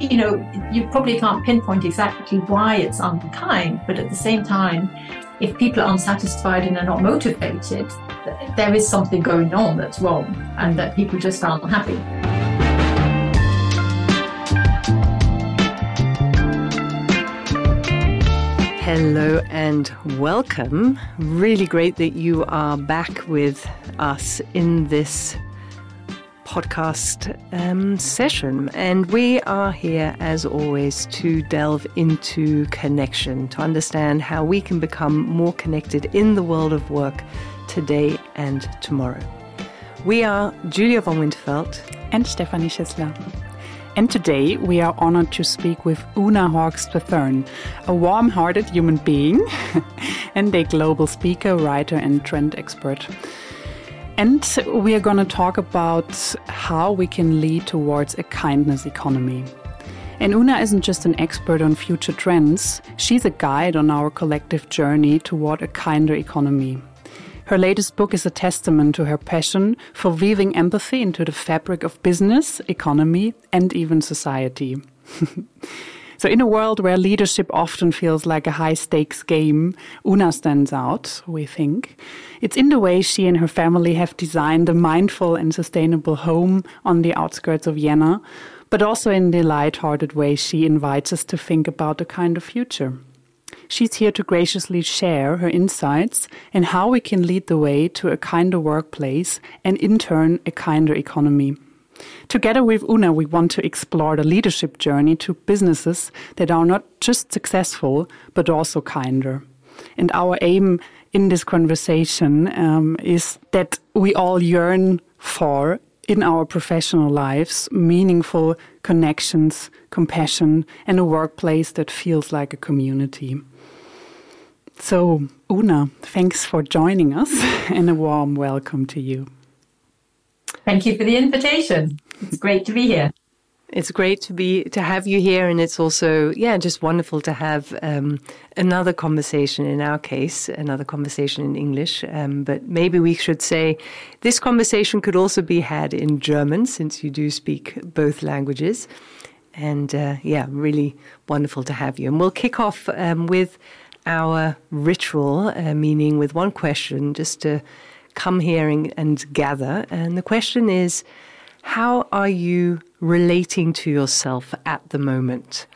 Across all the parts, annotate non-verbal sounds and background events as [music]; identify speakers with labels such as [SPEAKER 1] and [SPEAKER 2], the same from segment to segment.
[SPEAKER 1] you know, you probably can't pinpoint exactly why it's unkind, but at the same time, if people are unsatisfied and are not motivated, there is something going on that's wrong and that people just aren't happy.
[SPEAKER 2] Hello and welcome. Really great that you are back with us in this podcast um, session. And we are here, as always, to delve into connection, to understand how we can become more connected in the world of work today and tomorrow. We are Julia von Winterfeld
[SPEAKER 3] and Stephanie Schissler. And today we are honored to speak with Oona Horx Strathern, a warm hearted human being [laughs] and a global speaker, writer, and trend expert. And we are going to talk about how we can lead towards a kindness economy. And Oona isn't just an expert on future trends, she's a guide on our collective journey toward a kinder economy. Her latest book is a testament to her passion for weaving empathy into the fabric of business, economy, and even society. [laughs] So, in a world where leadership often feels like a high stakes game, Oona stands out, we think. It's in the way she and her family have designed a mindful and sustainable home on the outskirts of Vienna, but also in the light-hearted way she invites us to think about a kind of future. She's here to graciously share her insights and how we can lead the way to a kinder workplace and, in turn, a kinder economy. Together with Oona, we want to explore the leadership journey to businesses that are not just successful, but also kinder. And our aim in this conversation um, is that we all yearn for in our professional lives meaningful connections, compassion, and a workplace that feels like a community. So, Oona, thanks for joining us [laughs] and a warm welcome to you.
[SPEAKER 1] Thank you for the invitation. It's great to be here.
[SPEAKER 2] It's great to be to have you here, and it's also yeah, just wonderful to have um, another conversation. In our case, another conversation in English, um, but maybe we should say this conversation could also be had in German, since you do speak both languages. And uh, yeah, really wonderful to have you. And we'll kick off um, with our ritual, uh, meaning with one question, just to come here and, and gather. And the question is how are you relating to yourself at the moment?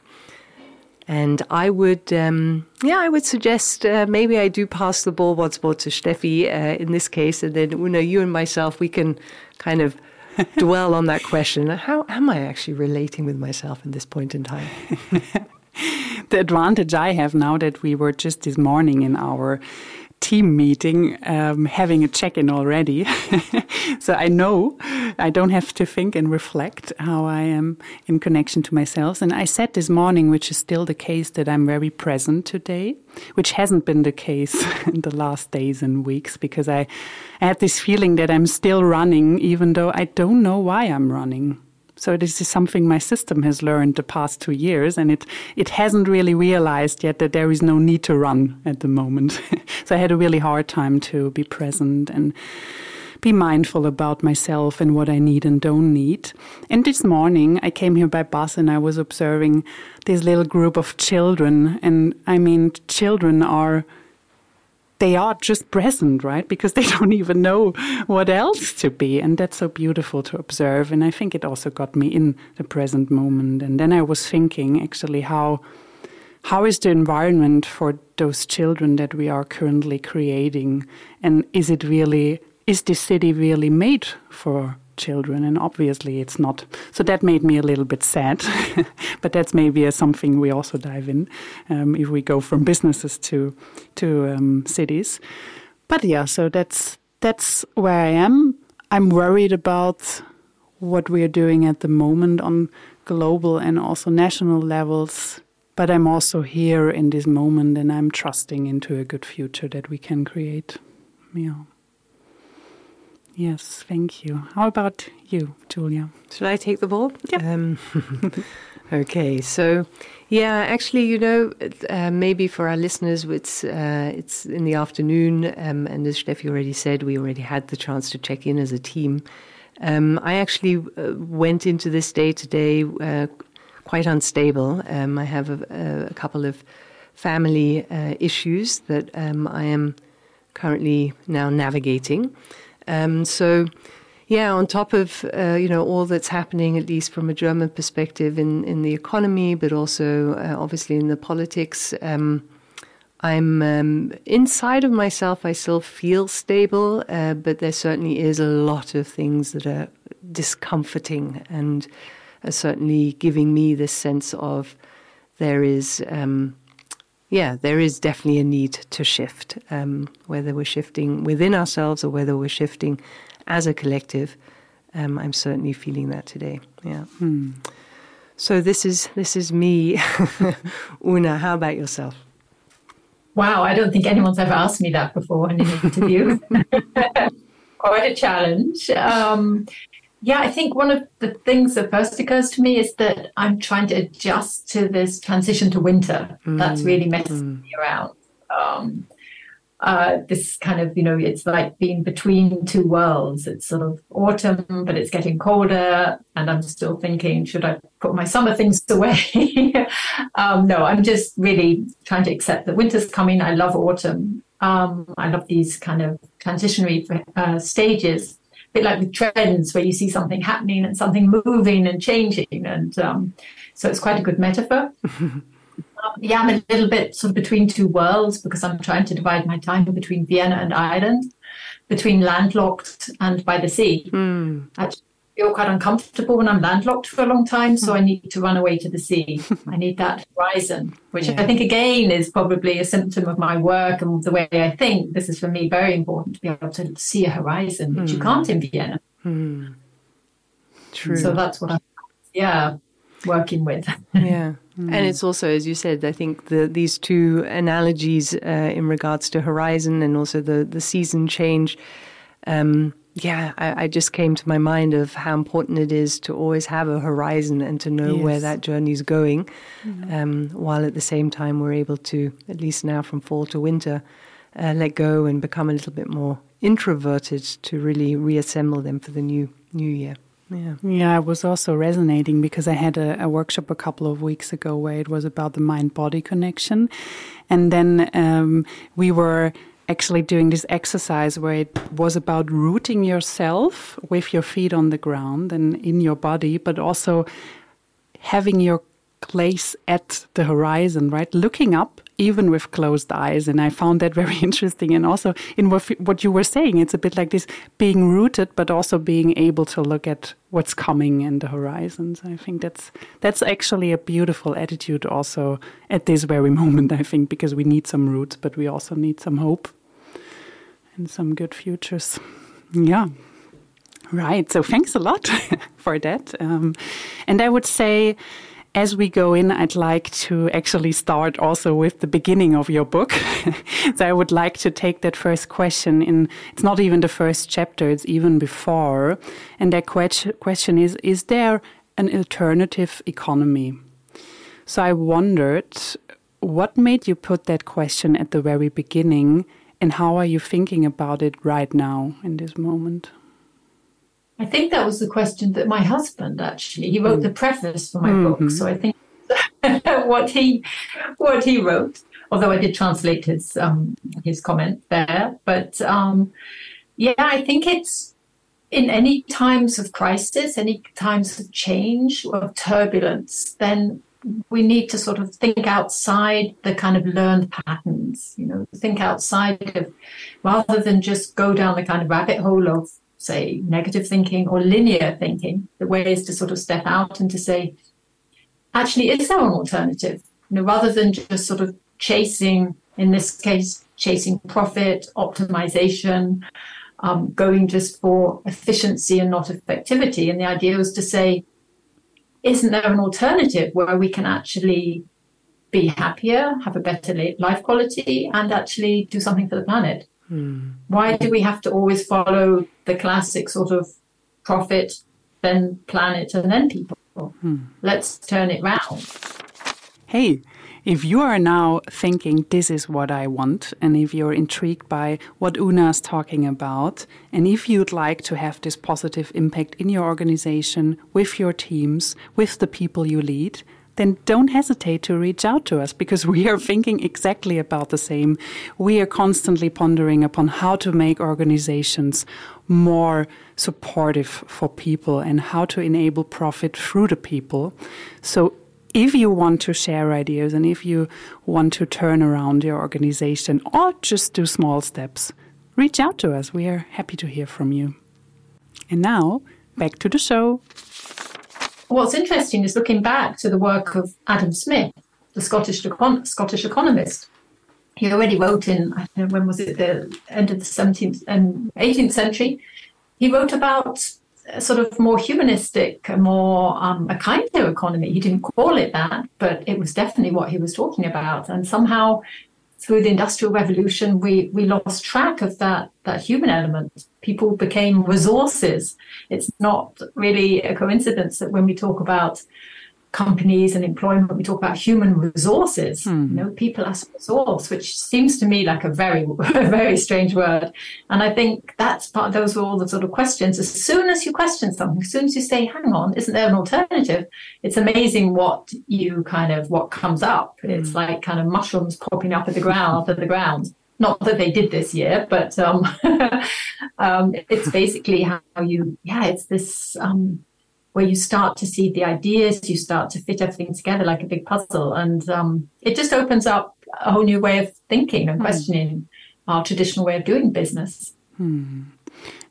[SPEAKER 2] And I would, um, yeah, I would suggest uh, maybe I do pass the ball once more to Steffi uh, in this case, and then Oona, you and myself, we can kind of [laughs] dwell on that question. How am I actually relating with myself in this point in time? [laughs]
[SPEAKER 3] the advantage I have now that we were just this morning in our team meeting um, having a check in already. [laughs] so I know I don't have to think and reflect how I am in connection to myself. And I said this morning, which is still the case, that I'm very present today, which hasn't been the case [laughs] in the last days and weeks because I, I had this feeling that I'm still running, even though I don't know why I'm running. So this is something my system has learned the past two years, and it it hasn't really realized yet that there is no need to run at the moment. [laughs] so I had a really hard time to be present and be mindful about myself and what I need and don't need. And this morning I came here by bus and I was observing this little group of children, and I mean children are they are just present, right? Because they [laughs] don't even know what else to be. And that's so beautiful to observe. And I think it also got me in the present moment. And then I was thinking actually how how is the environment for those children that we are currently creating? And is it really is this city really made for children, and obviously it's not. So that made me a little bit sad. [laughs] but that's maybe something we also dive in um, if we go from businesses to to um, cities. But yeah, so that's that's where I am. I'm worried about what we are doing at the moment on global and also national levels. But I'm also here in this moment, and I'm trusting into a good future that we can create. Yeah. Yes, thank you. How about you, Julia?
[SPEAKER 2] Should I take the ball?
[SPEAKER 3] Yeah. Um, [laughs]
[SPEAKER 2] okay, so yeah, actually, you know, uh, maybe for our listeners, it's uh, it's in the afternoon, um, and as Steffi already said, we already had the chance to check in as a team. Um, I actually uh, went into this day today uh, quite unstable. Um, I have a, a, couple of family uh, issues that um, I am currently now navigating. Um, so, yeah, on top of uh, you know all that's happening, at least from a German perspective in in the economy, but also uh, obviously in the politics. Um, I'm um, inside of myself. I still feel stable, uh, but there certainly is a lot of things that are discomforting and are certainly giving me this sense of there is, um, yeah, there is definitely a need to shift. Um, whether we're shifting within ourselves or whether we're shifting as a collective, um, I'm certainly feeling that today. Yeah. Hmm. So this is this is me, [laughs] Oona. How about yourself?
[SPEAKER 1] Wow, I don't think anyone's ever asked me that before in an interview. [laughs] [laughs] Quite a challenge. Um, yeah, I think one of the things that first occurs to me is that I'm trying to adjust to this transition to winter. Mm. That's really messing mm. me around. Um, uh, this kind of, you know, it's like being between two worlds. It's sort of autumn, but it's getting colder. And I'm still thinking, should I put my summer things [laughs] away? um, no, I'm just really trying to accept that winter's coming. I love autumn. Um, I love these kind of transitionary uh, stages. Bit like with trends, where you see something happening and something moving and changing. And um, so it's quite a good metaphor. [laughs] yeah, I'm a little bit sort of between two worlds because I'm trying to divide my time between Vienna and Ireland, between landlocked and by the sea. Mm. I feel quite uncomfortable when I'm landlocked for a long time, so I need to run away to the sea. [laughs] I need that horizon, which yeah. I think again is probably a symptom of my work and the way I think. This is for me very important to be able to see a horizon, which mm. you hmm. can't in Vienna. Mm. True. So that's what I'm, yeah, working with. [laughs]
[SPEAKER 2] yeah. Mm. And it's also, as you said, I think the, these two analogies uh, in regards to horizon and also the, the season change. Um, yeah, I, I, just came to my mind of how important it is to always have a horizon and to know yes. where that journey is going, mm. um, while at the same time we're able to, at least now from fall to winter, uh, let go and become a little bit more introverted to really reassemble them for the new new year.
[SPEAKER 3] Yeah. Yeah, it was also resonating because I had a, a, workshop a couple of weeks ago where it was about the mind body connection. And then um, we were actually doing this exercise where it was about rooting yourself with your feet on the ground and in your body, but also having your place at the horizon, right? Looking up even with closed eyes. And I found that [laughs] very interesting. And also in what, you were saying, it's a bit like this being rooted, but also being able to look at what's coming in the horizons. I think that's that's actually a beautiful attitude also at this very [laughs] moment, I think, because we need some roots, but we also need some hope and some good futures. Yeah. Right. So thanks a lot [laughs] for that. Um, and I would say as we go in, I'd like to actually start also with the beginning of your book. [laughs] so I would like to take that first question in, it's not even the first chapter, it's even before. And that question is Is there an alternative economy? So I wondered what made you put that question at the very beginning and how are you thinking about it right now in this moment?
[SPEAKER 1] I think that was the question that my husband actually he wrote mm. the preface for my mm-hmm. book, so I think [laughs] what he what he wrote. Although I did translate his um, his comment there, but um, yeah, I think it's in any times of crisis, any times of change or turbulence, then we need to sort of think outside the kind of learned patterns, you know, think outside of rather than just go down the kind of rabbit hole of say, negative thinking or linear thinking. The way is to sort of step out and to say, actually, is there an alternative? You know, rather than just sort of chasing, in this case, chasing profit, optimization, um, going just for efficiency and not effectivity. And the idea was to say, isn't there an alternative where we can actually be happier, have a better life quality, and actually do something for the planet? Hmm. Why do we have to always follow the classic sort of profit, then planet, and then people? Hmm. Let's turn it round.
[SPEAKER 3] Hey, if you are now thinking this is what I want, and if you're intrigued by what Oona is talking about, and if you'd like to have this positive impact in your organization, with your teams, with the people you lead, then don't hesitate to reach out to us because we are thinking exactly about the same. We are constantly pondering upon how to make organizations more supportive for people and how to enable profit through the people. So if you want to share ideas and if you want to turn around your organization or just do small steps, reach out to us. We are happy to hear from you. And now, back to the show.
[SPEAKER 1] What's interesting is looking back to the work of Adam Smith, the Scottish, econ- Scottish economist. He already wrote in, I don't know, when was it, the end of the 17th and 18th century. He wrote about sort of more humanistic, more um, a kinder economy. He didn't call it that, but it was definitely what he was talking about. And somehow, through the Industrial Revolution, we we lost track of that that human element. People became resources. It's not really a coincidence that when we talk about companies and employment, we talk about human resources. Hmm. You know, people as a resource, which seems to me like a very, [laughs] very strange word. And I think that's part. Those were all the sort of questions. As soon as you question something, as soon as you say, "Hang on, isn't there an alternative?" It's amazing what you kind of what comes up. Hmm. It's like kind of mushrooms popping up at the ground, out of the ground. Not that they did this year, but um, [laughs] um, it's basically how you. Yeah, it's this. Um, where you start to see the ideas, you start to fit everything together like a big puzzle, and um, it just opens up a whole new way of thinking and hmm. questioning our traditional way of doing business.
[SPEAKER 3] Hmm.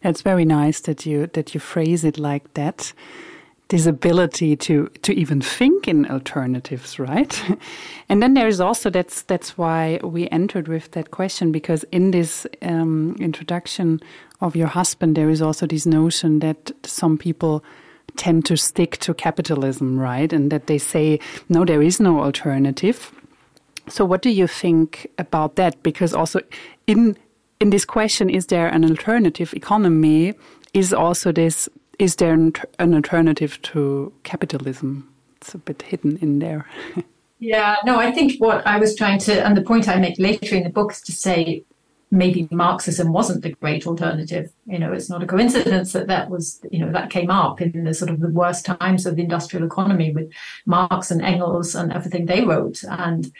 [SPEAKER 3] That's very nice that you that you phrase it like that. This ability to to even think in alternatives, right? [laughs] and then there is also that's that's why we entered with that question because in this um, introduction of your husband, there is also this notion that some people tend to stick to capitalism, right? And that they say, no, there is no alternative. So, what do you think about that? Because also in in this question, is there an alternative economy? Is also this is there an, alternative to capitalism? It's a bit hidden in there. [laughs]
[SPEAKER 1] yeah, no, I think what I was trying to, and the point I make later in the book is to say maybe Marxism wasn't the great alternative. You know, it's not a coincidence that that was, you know, that came up in the sort of the worst times of the industrial economy with Marx and Engels and everything they wrote. And,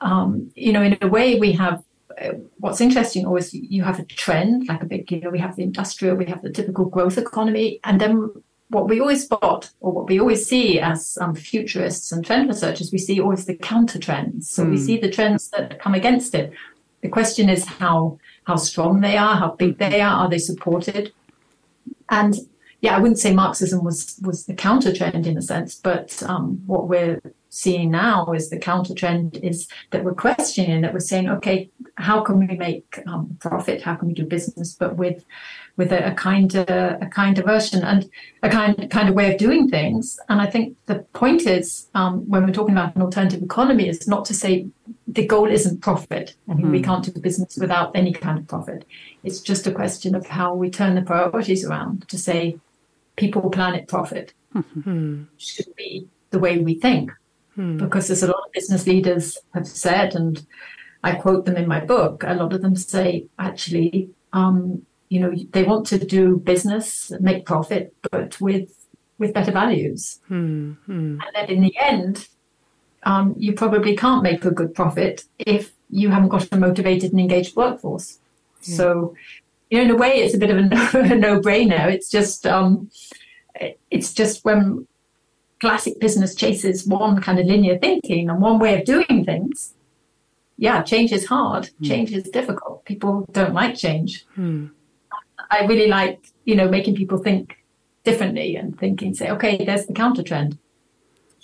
[SPEAKER 1] um, you know, in a way, we have uh, what's interesting always you have a trend, like a big, you know, we have the industrial, we have the typical growth economy, and then what we always spot or what we always see as um, futurists and trend researchers, we see always the counter trends. So mm. we hmm. see the trends that come against it. The question is how how strong they are, how big they are, are they supported? And yeah, I wouldn't say Marxism was was the counter trend in a sense, but um, what we're seeing now is the counter trend is that we're questioning that we're saying, okay, how can we make um, profit? How can we do business, but with with a, a kind of, a kind of version and a kind kind of way of doing things. And I think the point is um, when we're talking about an alternative economy is not to say the goal isn't profit. I mean, mm-hmm. we can't do business without any kind of profit. It's just a question of how we turn the priorities around to say people, planet, profit mm-hmm. should be the way we think. Mm-hmm. Because as a lot of business leaders have said, and I quote them in my book, a lot of them say actually um, you know they want to do business make profit but with with better values hmm, hmm. and then in the end um, you probably can't make a good profit if you haven't got a motivated and engaged workforce yeah. so you know in a way it's a bit of a, [laughs] no, brainer it's just um, it's just when classic business chases one kind of linear thinking and one way of doing things yeah change is hard hmm. change is difficult people don't like change hmm. I really like, you know, making people think differently and thinking, say, okay, there's the counter trend.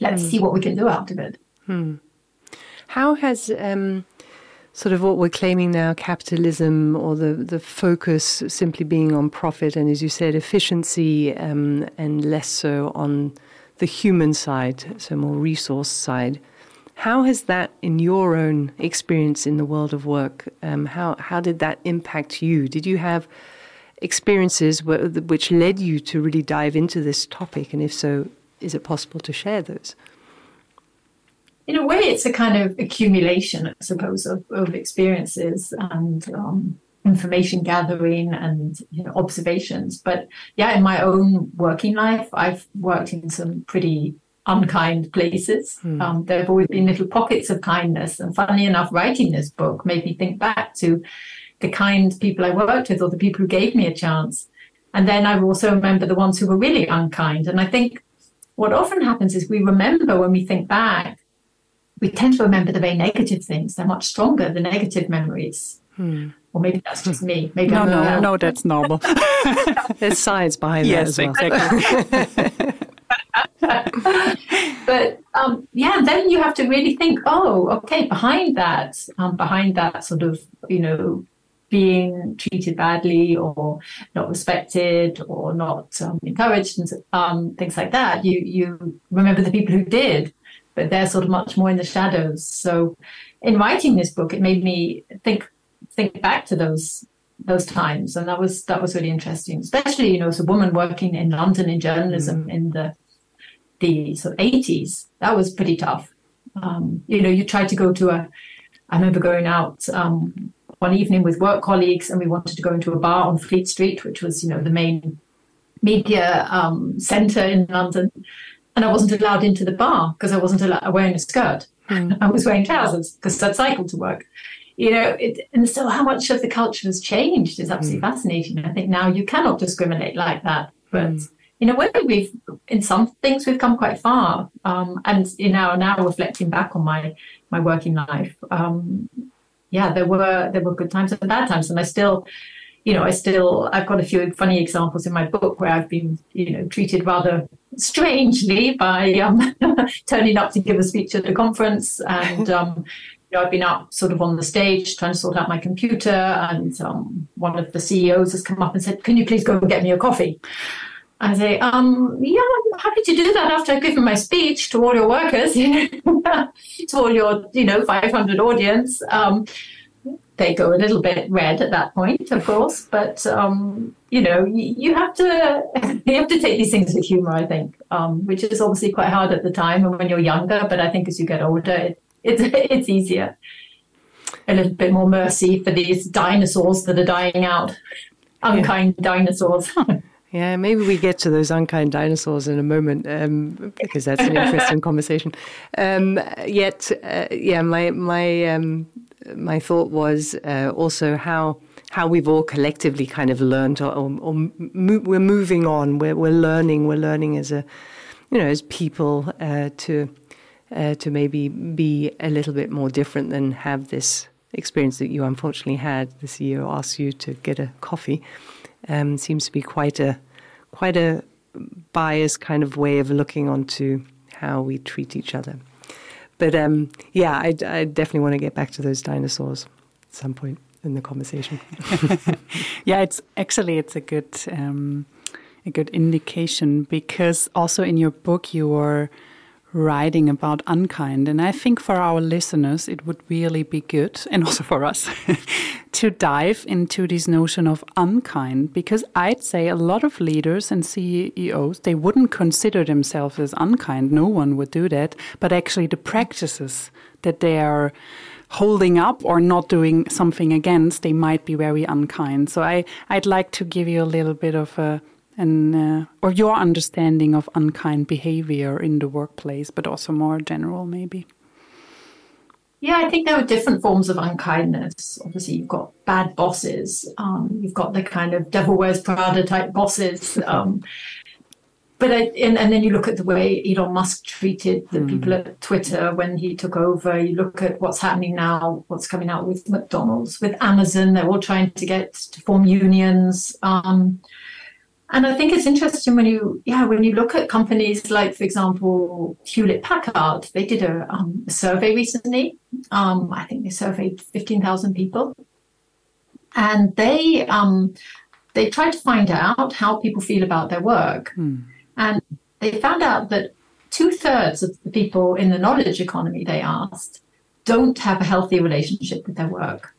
[SPEAKER 1] Let's mm. see what we can do out of it.
[SPEAKER 2] Hmm. How has um, sort of what we're claiming now, capitalism or the, the focus simply being on profit and, as you said, efficiency um, and less so on the human side, so more resource side, how has that, in your own experience in the world of work, um, how, how did that impact you? Did you have experiences which led you to really dive into this topic? And if so, is it possible to share those?
[SPEAKER 1] In a way, it's a kind of accumulation, I suppose, of, of experiences and um, information gathering and you know, observations. But yeah, in my own working life, I've worked in some pretty unkind places. Mm. Um, there have always been little pockets of kindness. And funny enough, writing this book made me think back to the kind people I worked with or the people who gave me a chance. And then I also remember the ones who were really unkind. And I think what often happens is we remember when we think back, we tend to remember the very negative things. They're much stronger, the negative memories. Hmm. Or maybe that's just me. Maybe
[SPEAKER 3] no, no, no, that's normal. [laughs]
[SPEAKER 2] There's science behind
[SPEAKER 3] yes,
[SPEAKER 2] that
[SPEAKER 3] as well.
[SPEAKER 1] exactly. [laughs] but um, yeah, then you have to really think, oh, okay, behind that, um, behind that sort of, you know, being treated badly or not respected or not um, encouraged and um, things like that, you you remember the people who did, but they're sort of much more in the shadows. So, in writing this book, it made me think think back to those those times, and that was that was really interesting. Especially, you know, as a woman working in London in journalism mm. in the the sort of eighties, that was pretty tough. Um, you know, you tried to go to a. I remember going out um, one evening with work colleagues, and we wanted to go into a bar on Fleet Street, which was, you know, the main media um, centre in London. And I wasn't allowed into the bar because I wasn't allowed, wearing a skirt. Mm. [laughs] I was wearing trousers because I'd cycled to work you know, it, and so how much of the culture has changed is absolutely mm. fascinating. I think now you cannot discriminate like that, but mm. in a way, we've in some things we've come quite far. Um, and you know, now reflecting back on my my working life, um, yeah, there were there were good times and bad times, and I still. You know, I still I've got a few funny examples in my book where I've been, you know, treated rather strangely by um, [laughs] turning up to give a speech at a conference and um, know, I've been out sort of on the stage trying to sort out my computer, and um, one of the CEOs has come up and said, "Can you please go and get me a coffee?" I say, um, "Yeah, I'm happy to do that after I've given my speech to all your workers, [laughs] you [laughs] to all your, you know, 500 audience." Um, they go a little bit red at that point, of course, but um, you know, you, you, have to [laughs] you have to take these things with humor, I think, um, which is obviously quite hard at the time and when you're younger. But I think as you get older, it, it's [laughs] it's easier. A little bit more mercy for these dinosaurs that are dying out, unkind yeah. dinosaurs. [laughs]
[SPEAKER 2] Yeah, maybe we get to those unkind dinosaurs in a moment um, because that's an interesting conversation. Um, yet, uh, yeah, my my um, my thought was uh, also how how we've all collectively kind of learned, or, or, or mo- we're moving on. We're we're learning. We're learning as a you know as people uh, to uh, to maybe be a little bit more different than have this experience that you unfortunately had. The CEO asks you to get a coffee. Um, seems to be quite a quite a biased kind of way of looking onto how we treat each other. But um, yeah, I, I definitely want to get back to those dinosaurs at some point in the conversation. [laughs]
[SPEAKER 3] yeah, it's actually it's a good um, a good indication because also in your book you were writing about unkind. And I think for our listeners, it would really be good, [laughs] and also for us, [laughs] to dive into this notion of unkind, because I'd say a lot of leaders and CEOs, they wouldn't consider themselves as unkind. No one would do that. But actually, the practices that they are holding up or not doing something against, they might be very unkind. So I, I'd like to give you a little bit of a and uh, or your understanding of unkind behavior in the workplace, but also more general, maybe.
[SPEAKER 1] Yeah, I think there are different forms of unkindness. Obviously, you've got bad bosses. Um, you've got the kind of devil wears Prada type bosses. [laughs] Um, but I, and, and, then you look at the way Elon Musk treated the mm. people at Twitter when he took over. You look at what's happening now, what's coming out with McDonald's, with Amazon. They're all trying to get to form unions. Um, and I think it's interesting when you, yeah, when you look at companies like, for example, Hewlett Packard, they did a, um, a survey recently. Um, I think they surveyed 15,000 people. And they, um, they tried to find out how people feel about their work. Hmm. And they found out that two thirds of the people in the knowledge economy they asked don't have a healthy relationship with their work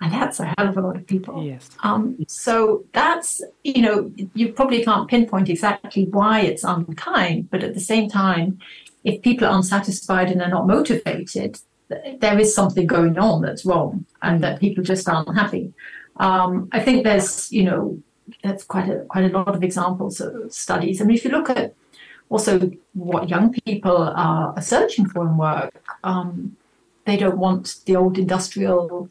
[SPEAKER 1] and that's a hell of a lot of people.
[SPEAKER 3] Yes.
[SPEAKER 1] Um, so that's, you know, you probably can't pinpoint exactly why it's unkind, but at the same time, if people are unsatisfied and they're not motivated, there is something going on that's wrong and that people just aren't happy. Um, I think there's, you know, that's quite a quite a lot of examples of studies. I mean, if you look at also what young people are searching for in work. Um, they don't want the old industrial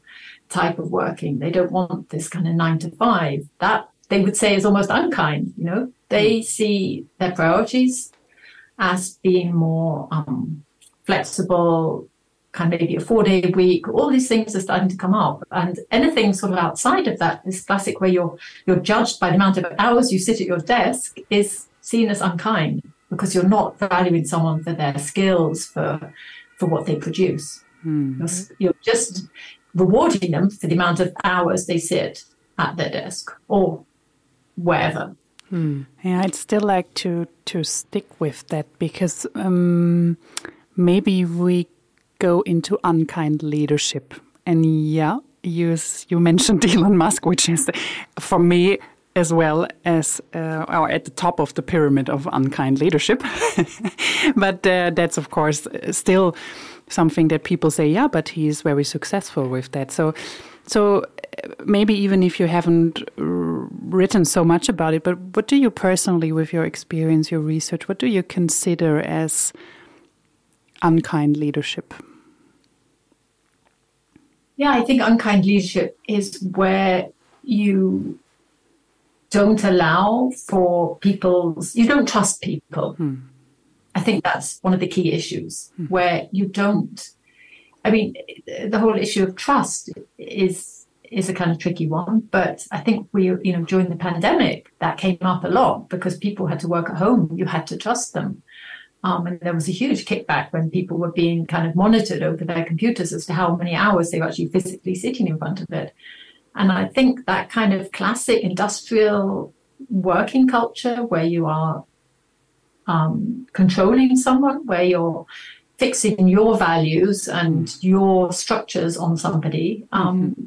[SPEAKER 1] type of working. They don't want this kind of nine to five. That they would say is almost unkind. You know, they mm. see their priorities as being more um, flexible, kind of maybe a four day week. All these things are starting to come up, and anything sort of outside of that, this classic where you're you're judged by the amount of hours you sit at your desk, is seen as unkind because you're not valuing someone for their skills for for what they produce. Mm. You're, you're just rewarding them for the amount of hours they sit at their desk or wherever.
[SPEAKER 3] Hmm. Yeah, I'd still like to to stick with that because um, maybe we go into unkind leadership. And yeah, you you mentioned [laughs] Elon Musk, which is for me as well as uh, or at the top of the pyramid of unkind leadership. [laughs] but uh, that's of course still something that people say, yeah, but he's very successful with that. So, so maybe even if you haven't written so much about it, but what do you personally, with your experience, your research, what do you consider as unkind leadership?
[SPEAKER 1] Yeah, I think unkind leadership is where you don't allow for people's, you don't trust people. Hmm. I think that's one of the key issues hmm. where you don't. I mean, the whole issue of trust is is a kind of tricky one, but I think we, you know, during the pandemic, that came up a lot because people had to work at home. You had to trust them. Um, and there was a huge kickback when people were being kind of monitored over their computers as to how many hours they were actually physically sitting in front of it. And I think that kind of classic industrial working culture where you are um, controlling someone, where you're fixing your values and mm. your structures on somebody. Um, mm-hmm.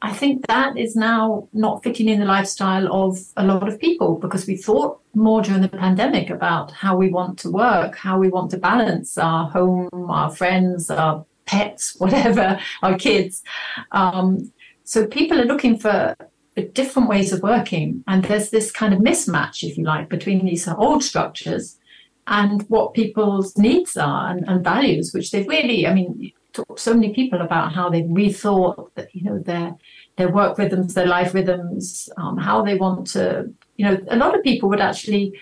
[SPEAKER 1] I think that is now not fitting in the lifestyle of a lot of people because we thought more during the pandemic about how we want to work, how we want to balance our home, our friends, our pets, [laughs] whatever, our kids. Um, so people are looking for different ways of working. And there's this kind of mismatch, if you like, between these old structures and what people's needs are and, and values, which they've really, I mean, talked to so many people about how they've rethought that, you know, their their work rhythms, their life rhythms, um, how they want to, you know, a lot of people would actually,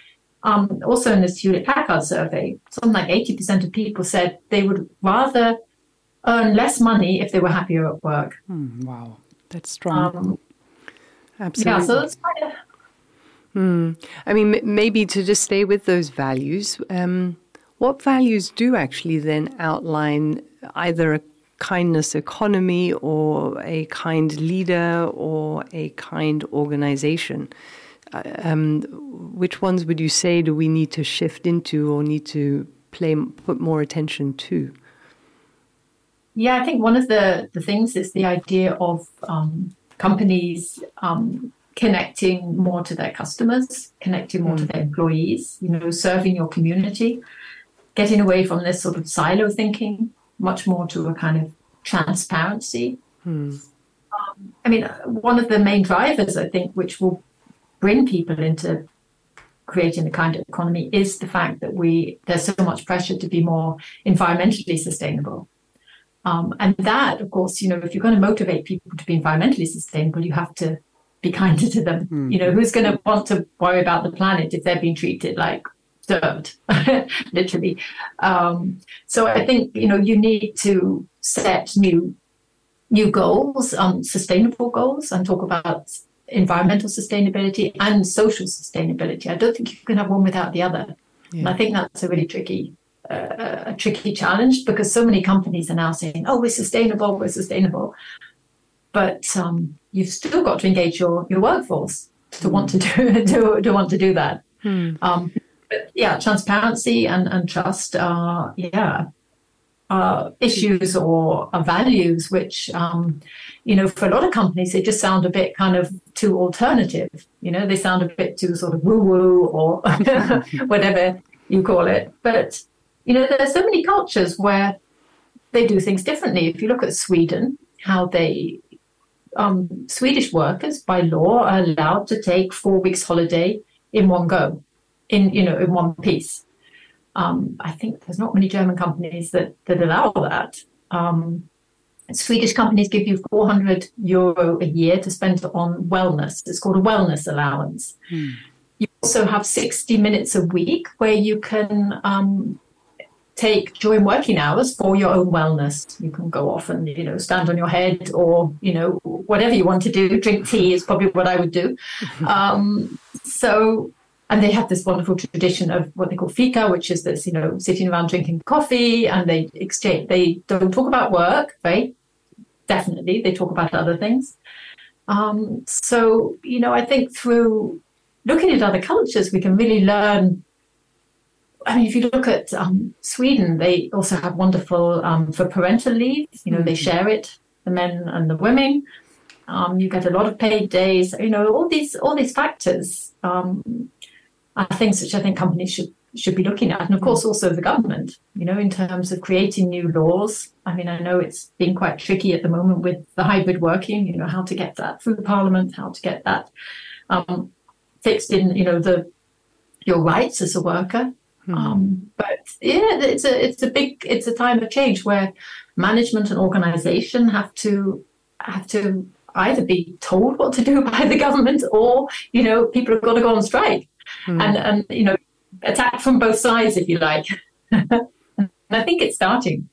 [SPEAKER 1] um, also in this Hewlett Packard survey, something like 80% of people said they would rather earn less money if they were happier at work.
[SPEAKER 3] Hmm, wow, that's strong. Um,
[SPEAKER 1] Absolutely. Yeah, so it's kind of
[SPEAKER 2] Hmm. I mean, maybe to just stay with those values, um, what values do actually then outline either a kindness economy or a kind leader or a kind organization? Uh, um, which ones would you say do we need to shift into or need to play put more attention to?
[SPEAKER 1] Yeah, I think one of the, the things is the idea of um, companies um, connecting more to their customers, connecting more mm. to their employees, you know, serving your community, getting away from this sort of silo thinking, much more to a kind of transparency. Mm. Um, I mean, one of the main drivers, I think, which will bring people into creating the kind of economy is the fact that we there's so much pressure to be more environmentally sustainable. Um, and that, of course, you know, if you're going to motivate people to be environmentally sustainable, you have to be kinder to them. Mm. You know, who's going to want to worry about the planet if they're being treated like dirt, [laughs] literally? Um, so I think you know you need to set new new goals, um, sustainable goals, and talk about environmental sustainability and social sustainability. I don't think you can have one without the other. Yeah. And I think that's a really tricky uh, a tricky challenge because so many companies are now saying, "Oh, we're sustainable, we're sustainable," but um, you've still got to engage your your workforce to want to do [laughs] to, to want to do that. Hmm. Um, but yeah, transparency and, and trust are yeah are issues or are values which um, you know for a lot of companies they just sound a bit kind of too alternative. You know they sound a bit too sort of woo woo or [laughs] whatever you call it. But you know there's so many cultures where they do things differently. If you look at Sweden, how they um, Swedish workers by law are allowed to take four weeks holiday in one go, in you know in one piece. Um, I think there's not many German companies that, that allow that. Um, Swedish companies give you 400 euro a year to spend on wellness. It's called a wellness allowance. Hmm. You also have 60 minutes a week where you can um, take during working hours for your own wellness. You can go off and, you know, stand on your head or, you know, whatever you want to do. Drink tea is probably what I would do. [laughs] Um, so, and they have this wonderful tradition of what they call fika, which is this, you know, sitting around drinking coffee and they exchange, they don't talk about work, right? Definitely. They talk about other things. Um, so, you know, I think through looking at other cultures, we can really learn I mean, if you look at um, Sweden, they also have wonderful um, for parental leave. You know, they mm. share it, the men and the women. Um, you get a lot of paid days. You know, all these all these factors um, are things which I think companies should should be looking at, and of course also the government. You know, in terms of creating new laws. I mean, I know it's been quite tricky at the moment with the hybrid working. You know, how to get that through Parliament, how to get that um, fixed in. You know, the your rights as a worker. Hmm. Um, but yeah, it's a it's a big it's a time of change where management and organization have to have to either be told what to do [laughs] by the government or you know people have got to go on strike hmm. and and you know attack from both sides if you like. [laughs] And I think it's starting.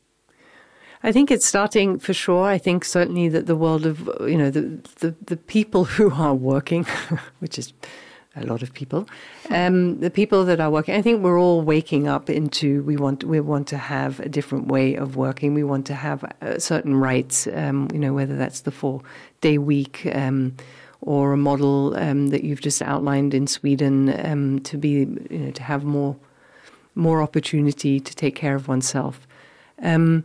[SPEAKER 2] I think it's starting for sure. I think certainly that the world of you know the the, the people who are working, [laughs] which is a lot of people. Um, the people that are working, I think we're all waking up into we want we want to have a different way of working. We want to have uh, certain rights. Um, you know, whether that's the four day week. Um, or a model um, that you've just outlined in Sweden um, to be, you know, to have more, more opportunity to take care of oneself. Um,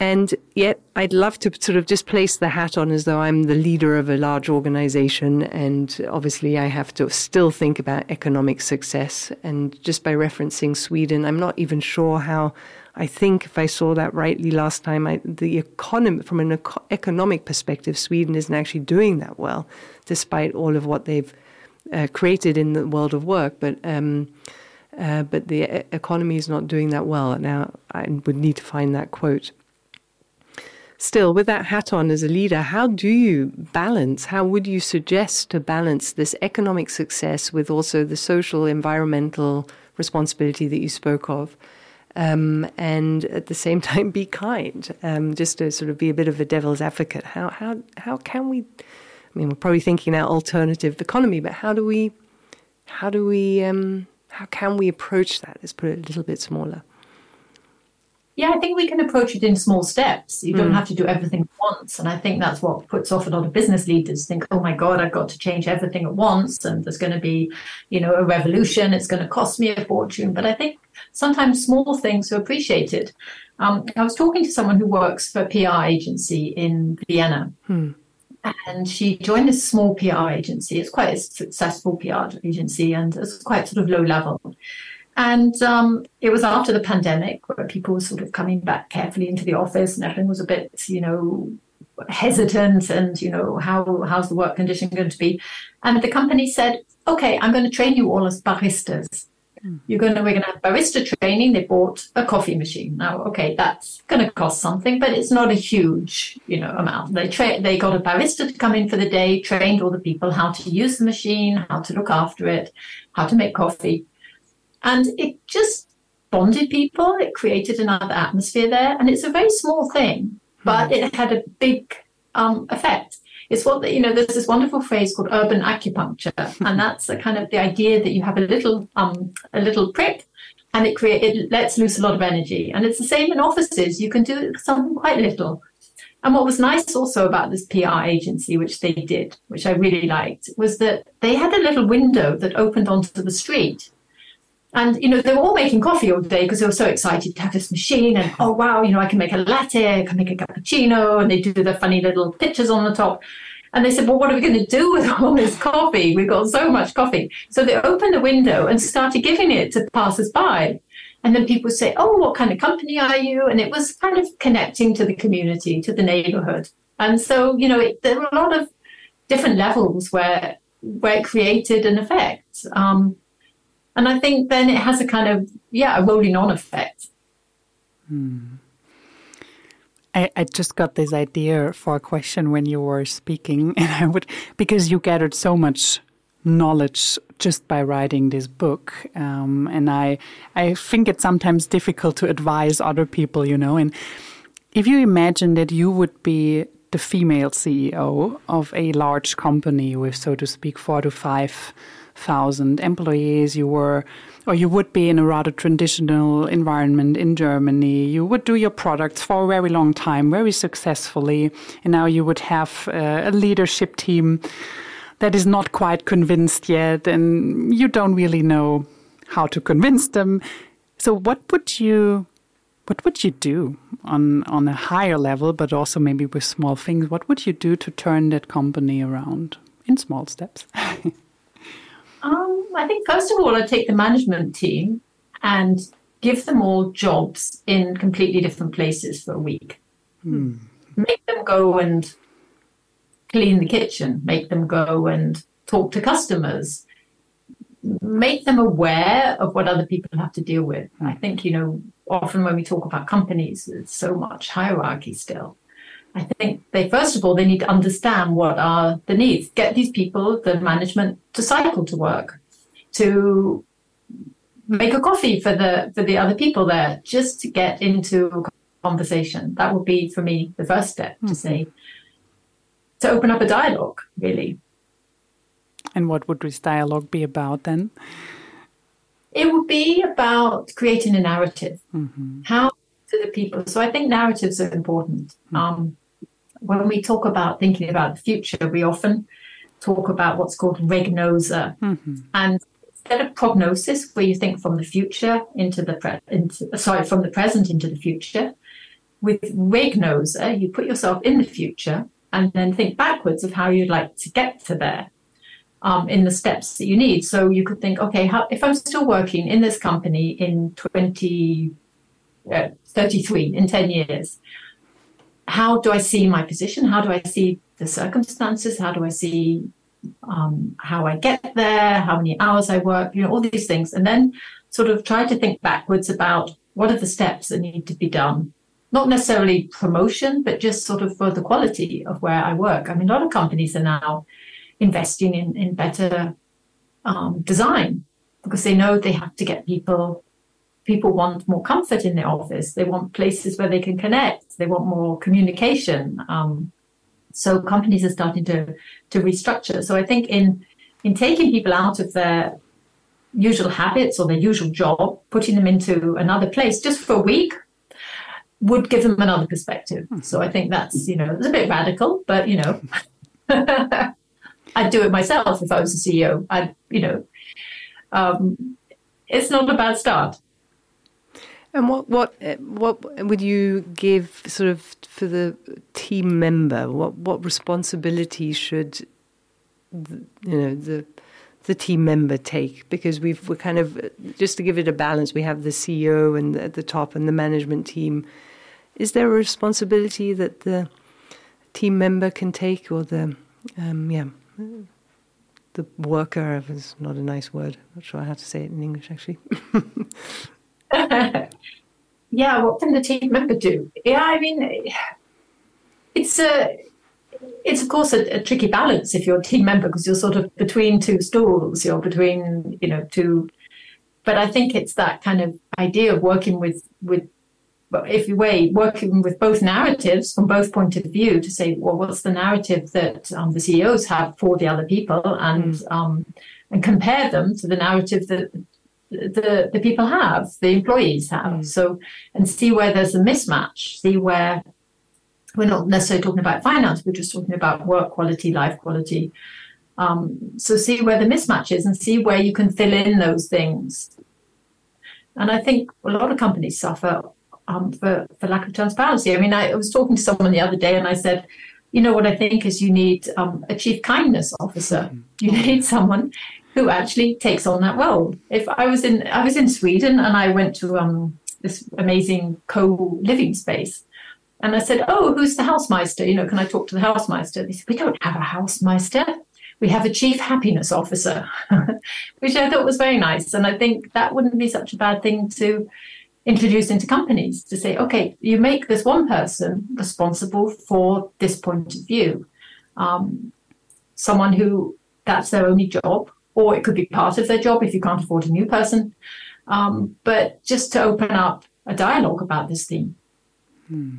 [SPEAKER 2] and yet, I'd love to sort of just place the hat on as though I'm the leader of a large organization. And obviously, I have to still think about economic success. And just by referencing Sweden, I'm not even sure how. I think if I saw that rightly last time, I, the economy, from an eco- economic perspective, Sweden isn't actually doing that well, despite all of what they've uh, created in the world of work. But um, uh, but the economy is not doing that well. Now, I would need to find that quote still, with that hat on as a leader, how do you balance? How would you suggest to balance this economic success with also the social, environmental responsibility that you spoke of? Um, and at the same [laughs] time, be kind. Um, just to sort of be a bit of a devil's advocate. How how how can we? I mean, we're probably thinking about alternative economy, but how do we? How do we? Um, how can we approach that? Let's put it a little bit smaller.
[SPEAKER 1] Yeah, I think we can approach it in small steps. You don't mm. have to do everything at once. And I think that's what puts off a lot of business leaders think, oh my God, I've got to change everything at once. And there's going to be, you know, a revolution. It's going to cost me a fortune. But I think sometimes small things are appreciated. Um, I was talking to someone who works for a PR agency in Vienna. Hmm. And she joined this small PR agency. It's quite a successful PR agency and it's quite sort of low level. And um, it was after the pandemic where people were sort of coming back carefully into the office and everything was a bit, you know, hesitant and, you know, how how's the work condition going to be? And the company said, okay, I'm going to train you all as baristas. Hmm. You're going to, we're going to have barista training. They bought a coffee machine. Now, okay, that's going to cost something, but it's not a huge, you know, amount. They tra- they got a barista to come in for the day, trained all the people how to use the machine, how to look after it, how to make coffee. And it just bonded people. It created another atmosphere there. And it's a very small thing, but mm-hmm. it had a big um, effect. It's what, the, you know, there's this wonderful phrase called urban acupuncture. [laughs] and that's the kind of the idea that you have a little, um, a little prick and it create, it lets loose a lot of energy. And it's the same in offices. You can do something quite little. And what was nice also about this PR agency, which they did, which I really liked, was that they had a little window that opened onto the street. And, you know, they were all making coffee all day because they were so excited to have this machine and, oh, wow, you know, I can make a latte, I can make a cappuccino. And they do the funny little pictures on the top. And they said, well, what are we going to do with all this coffee? We've got so much coffee. So they opened the window and started giving it to passers by. And then people say, oh, what kind of company are you? And it was kind of connecting to the community, to the neighborhood. And so, you know, it, there were a lot of different levels where, where it created an effect. Um, And I think then it has a kind of, yeah, a rolling on effect.
[SPEAKER 3] Hmm. I, I just got this idea for a question when you were speaking, [laughs] and I would, because you gathered so much knowledge just by writing this book. Um, and I, I think it's sometimes difficult to advise other people, you know. And if you imagine that you would be the female CEO of a large company with, so to speak, four to five thousand employees, you were, or you would be in a rather traditional environment in Germany. You would do your products for a very long time, very successfully, and now you would have uh, a leadership team that is not quite convinced yet, and you don't really know how to convince them. So, what would you what would you do on on a higher level, but also maybe with small things? What would you do to turn that company around in small steps? [laughs]
[SPEAKER 1] um, I think first of all, I'd take the management team and give them all jobs in completely different places for a week. Hmm. Make them go and clean the kitchen, make them go and talk to customers, make them aware of what other people have to deal with. I think, you know, often when we talk about companies, there's so much hierarchy still. I think they, first of all, they need to understand what are the needs. Get these people, the management, to cycle to work, to make a coffee for the for the other people there, just to get into a conversation. That would be for me the first step mm-hmm. to say, to open up a dialogue, really.
[SPEAKER 3] And what would this dialogue be about then?
[SPEAKER 1] It would be about creating a narrative. Mm-hmm. How to the people. So I think narratives are important. Mm-hmm. Um, when we talk about thinking about the future, we often talk about what's called regnose. Mm-hmm. And instead of prognosis, where you think from the future into the pre- into, sorry, from the present into the future, with regnose, you put yourself in the future and then think backwards of how you'd like to get to there um, in the steps that you need. So you could think, okay, how, if I'm still working in this company in 20, uh, 33, in 10 years, how do I see my position? How do I see the circumstances? How do I see um, how I get there? How many hours I work? You know, all these things. And then sort of try to think backwards about what are the steps that need to be done not necessarily promotion, but just sort of for the quality of where I work. I mean, a lot of companies are now investing in, in better um, design because they know they have to get people. People want more comfort in their office. They want places where they can connect. They want more communication. Um, so companies are starting to to restructure. So I think in in taking people out of their usual habits or their usual job, putting them into another place just for a week would give them another perspective. Hmm. So I think that's, you know, it's a bit radical, but, you know, [laughs] I'd do it myself if I was a CEO. I'd, you know, um, it's not a bad start.
[SPEAKER 2] And what what what would you give sort of for the team member? What what responsibility should you know the the team member take? Because we've we're kind of just to give it a balance. We have the CEO and the, at the top and the management team is there a responsibility that the team member can take, or the um, yeah, the worker is not a nice word. I'm not sure how to say it in English actually. [laughs] [laughs]
[SPEAKER 1] yeah, what can the team member do? Yeah, I mean, it's a it's of course a, a, tricky balance if you're a team member because you're sort of between two stools. You're between you know two, but I think it's that kind of idea of working with with if you way, working with both narratives from both point of view to say, well, what's the narrative that um, the CEOs have for the other people, and mm. um, and compare them to the narrative that the the people have, the employees have. Mm. So and see where there's a mismatch. See where we're not necessarily talking about finance, we're just talking about work quality, life quality. Um, so see where the mismatch is and see where you can fill in those things. And I think a lot of companies suffer um, for, for lack of transparency. I mean, I was talking to someone the other day and I said, you know, what I think is you need um, a chief kindness officer. Mm-hmm. You need someone who actually takes on that role. If I was in, I was in Sweden and I went to um, this amazing co-living space. And I said, "Oh, who's the housemeister? You know, can I talk to the housemeister?" They said, "We don't have a housemeister. we have a chief happiness officer, [laughs] which I thought was very nice. And I think that wouldn't be such a bad thing to introduce into companies to say, okay, you make this one person responsible for this point of view. Um, someone who that's their only job, or it could be part of their job if you can't afford a new person. Um, but just to open up a dialogue about this theme.
[SPEAKER 3] Hmm.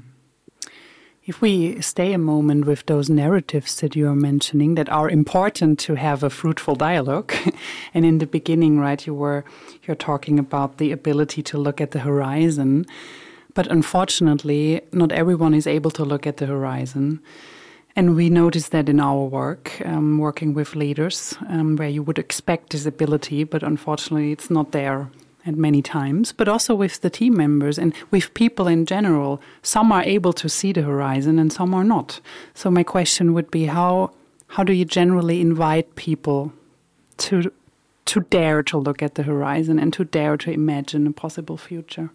[SPEAKER 3] If we stay a moment with those narratives that you are mentioning that are important to have a fruitful dialogue, [laughs] and in the beginning, right, you were you're talking about the ability to look at the horizon, but unfortunately, not everyone is able to look at the horizon. And we notice that in our work, um, working with leaders, um, where you would expect this ability, but unfortunately, it's not there at many times, but also with the team members and with people in general. Some are able to see the horizon and some are not. So my question would be how how do you generally invite people to to dare to look at the horizon and to dare to imagine a possible future?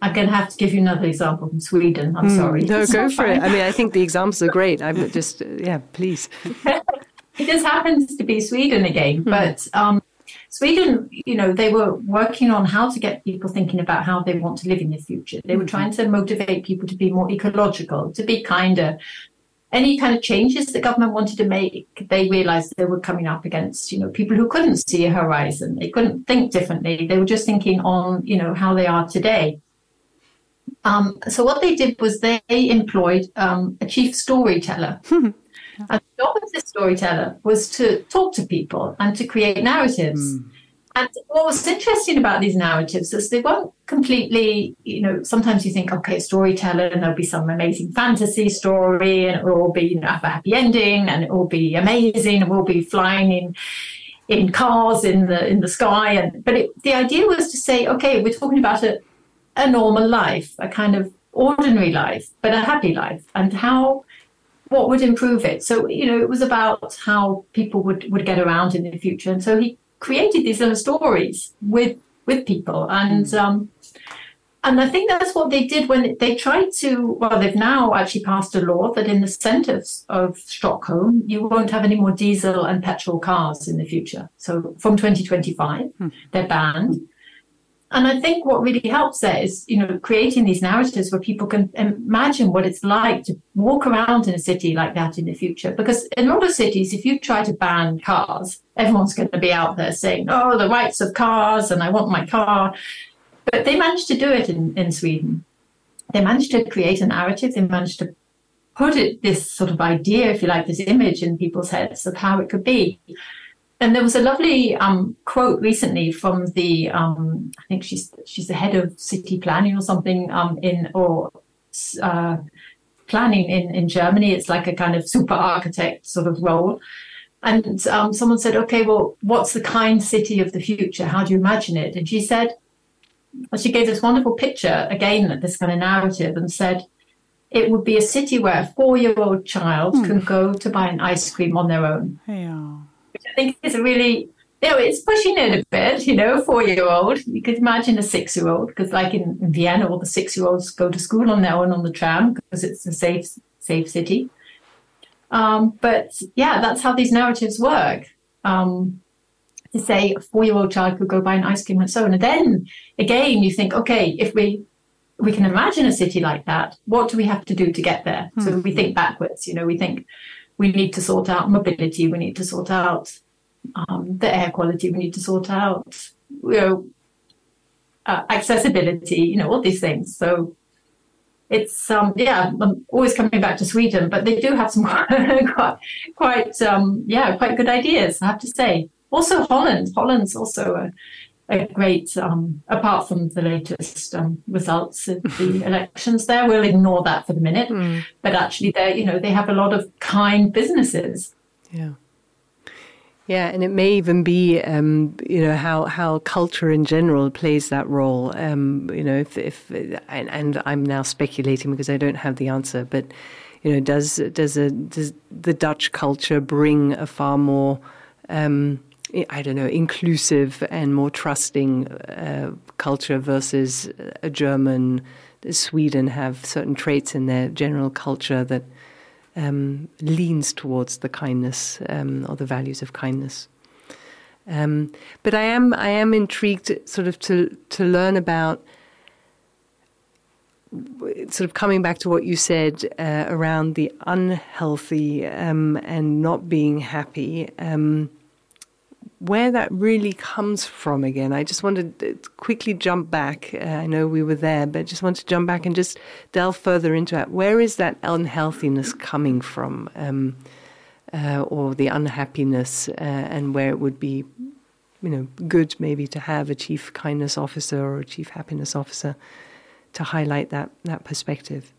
[SPEAKER 1] I'm going to have to give you another example from Sweden. I'm mm, sorry.
[SPEAKER 2] No, it's go for fine. it. I mean, I think the examples are great. I'm [laughs] just, yeah, please.
[SPEAKER 1] it just happens to be Sweden again, mm. but um, Sweden, you know, they were working on how to get people thinking about how they want to live in the future. They were mm-hmm. trying to motivate people to be more ecological, to be kinder. Any kind of changes the government wanted to make, they realized they were coming up against, you know, people who couldn't see a horizon. They couldn't think differently. They were just thinking on, you know, how they are today. Um, so what they did was they employed um, a chief storyteller. [laughs] And the job of the storyteller was to talk to people and to create narratives. Mm. And what was interesting about these narratives is they weren't completely, you know, sometimes you think, okay, storyteller, and there'll be some amazing fantasy story, and it will all be, you know, have a happy ending, and it will be amazing, and we'll be flying in in cars in the in the sky. And but it, the idea was to say, okay, we're talking about a a normal life, a kind of ordinary life, but a happy life, and how what would improve it. So, you know, it was about how people would, would get around in the future. And so he created these little stories with with people. And mm. um, and I think that's what they did when they tried to, well, they've now actually passed a law that in the centers of Stockholm, you won't have any more diesel and petrol cars in the future. So from 2025, hmm. they're banned. And I think what really helps there is, you know, creating these narratives where people can imagine what it's like to walk around in a city like that in the future. Because in a lot of cities, if you try to ban cars, everyone's going to be out there saying, oh, the rights of cars and I want my car. But they managed to do it in, in Sweden. They managed to create a narrative. They managed to put it, this sort of idea, if you like, this image in people's heads of how it could be. And there was a lovely um, quote recently from the um, I think she's she's the head of city planning or something um, in or uh, planning in in Germany. It's like a kind of super architect sort of role. And um, someone said, "Okay, well, what's the kind city of the future? How do you imagine it?" And she said, well, she gave this wonderful picture again, this kind of narrative, and said, "It would be a city where a four-year-old child hmm. can go to buy an ice cream on their own."
[SPEAKER 3] Yeah
[SPEAKER 1] which I think is a really, you know, it's pushing it a bit, you know, four year old. You could imagine a six year old, because like in, in Vienna, all the six year olds go to school on their own on the tram because it's a safe, safe city. Um, but yeah, that's how these narratives work. Um, to say a four year old child could go buy an ice cream and so on. And then again, you think, okay, if we we can imagine a city like that, what do we have to do to get there? Hmm. So we think backwards, you know, we think we need to sort out mobility, we need to sort out um, the air quality, we need to sort out, you know, uh, accessibility, you know, all these things. So it's um yeah i'm always coming back to sweden but they do have some [laughs] quite quite um yeah quite good ideas i have to say also holland holland's also a, a great, um, apart from the latest um, results of the [laughs] elections there. We'll ignore that for the minute. Mm. But actually, they you know, they have a lot of kind businesses.
[SPEAKER 2] Yeah. Yeah, and it may even be, um, you know, how, how culture in general plays that role. Um, you know, if, if and, and, I'm now speculating because I don't have the answer, but you know, does does a does the Dutch culture bring a far more um, I don't know, inclusive and more trusting uh, culture versus a German. Sweden have certain traits in their general culture that um, leans towards the kindness um, or the values of kindness. Um, but I am I am intrigued, sort of, to to learn about sort of coming back to what you said uh, around the unhealthy um, and not being happy. Um, where that really comes from again. I just wanted to quickly jump back. Uh, I know we were there, but just want to jump back and just delve further into that. Where is that unhealthiness coming from, um, uh, or the unhappiness, uh, and where it would be, you know, good maybe to have a chief kindness officer or a chief happiness officer to highlight that that perspective.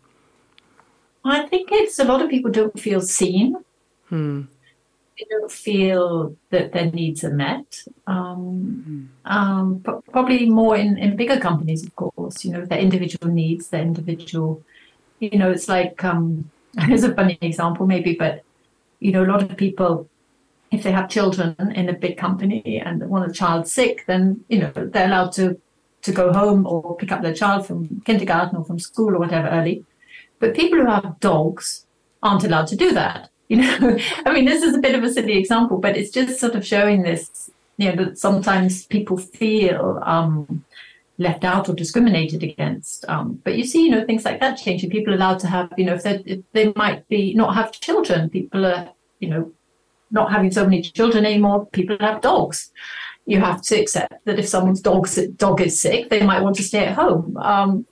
[SPEAKER 1] I think it's a lot of people don't feel seen.
[SPEAKER 2] Hmm
[SPEAKER 1] they don't feel that their needs are met. Um, mm. um, probably more in, in bigger companies, of course, you know, their individual needs, their individual, you know, it's like, um, [laughs] here's a funny example maybe, but, you know, a lot of people, if they have children in a big company and one of the child's sick, then, you know, they're allowed to, to go home or pick up their child from kindergarten or from school or whatever early. But people who have dogs aren't allowed to do that you know, [laughs] I mean, this is a bit of a silly example, but it's just sort of showing this, you know, that sometimes people feel um, left out or discriminated against. Um, but you see, you know, things like that changing. People are allowed to have, you know, if, if they might be not have children, people are, you know, not having so many children anymore. People have dogs. You have to accept that if someone's dog dog is sick, they might want to stay at home. Um,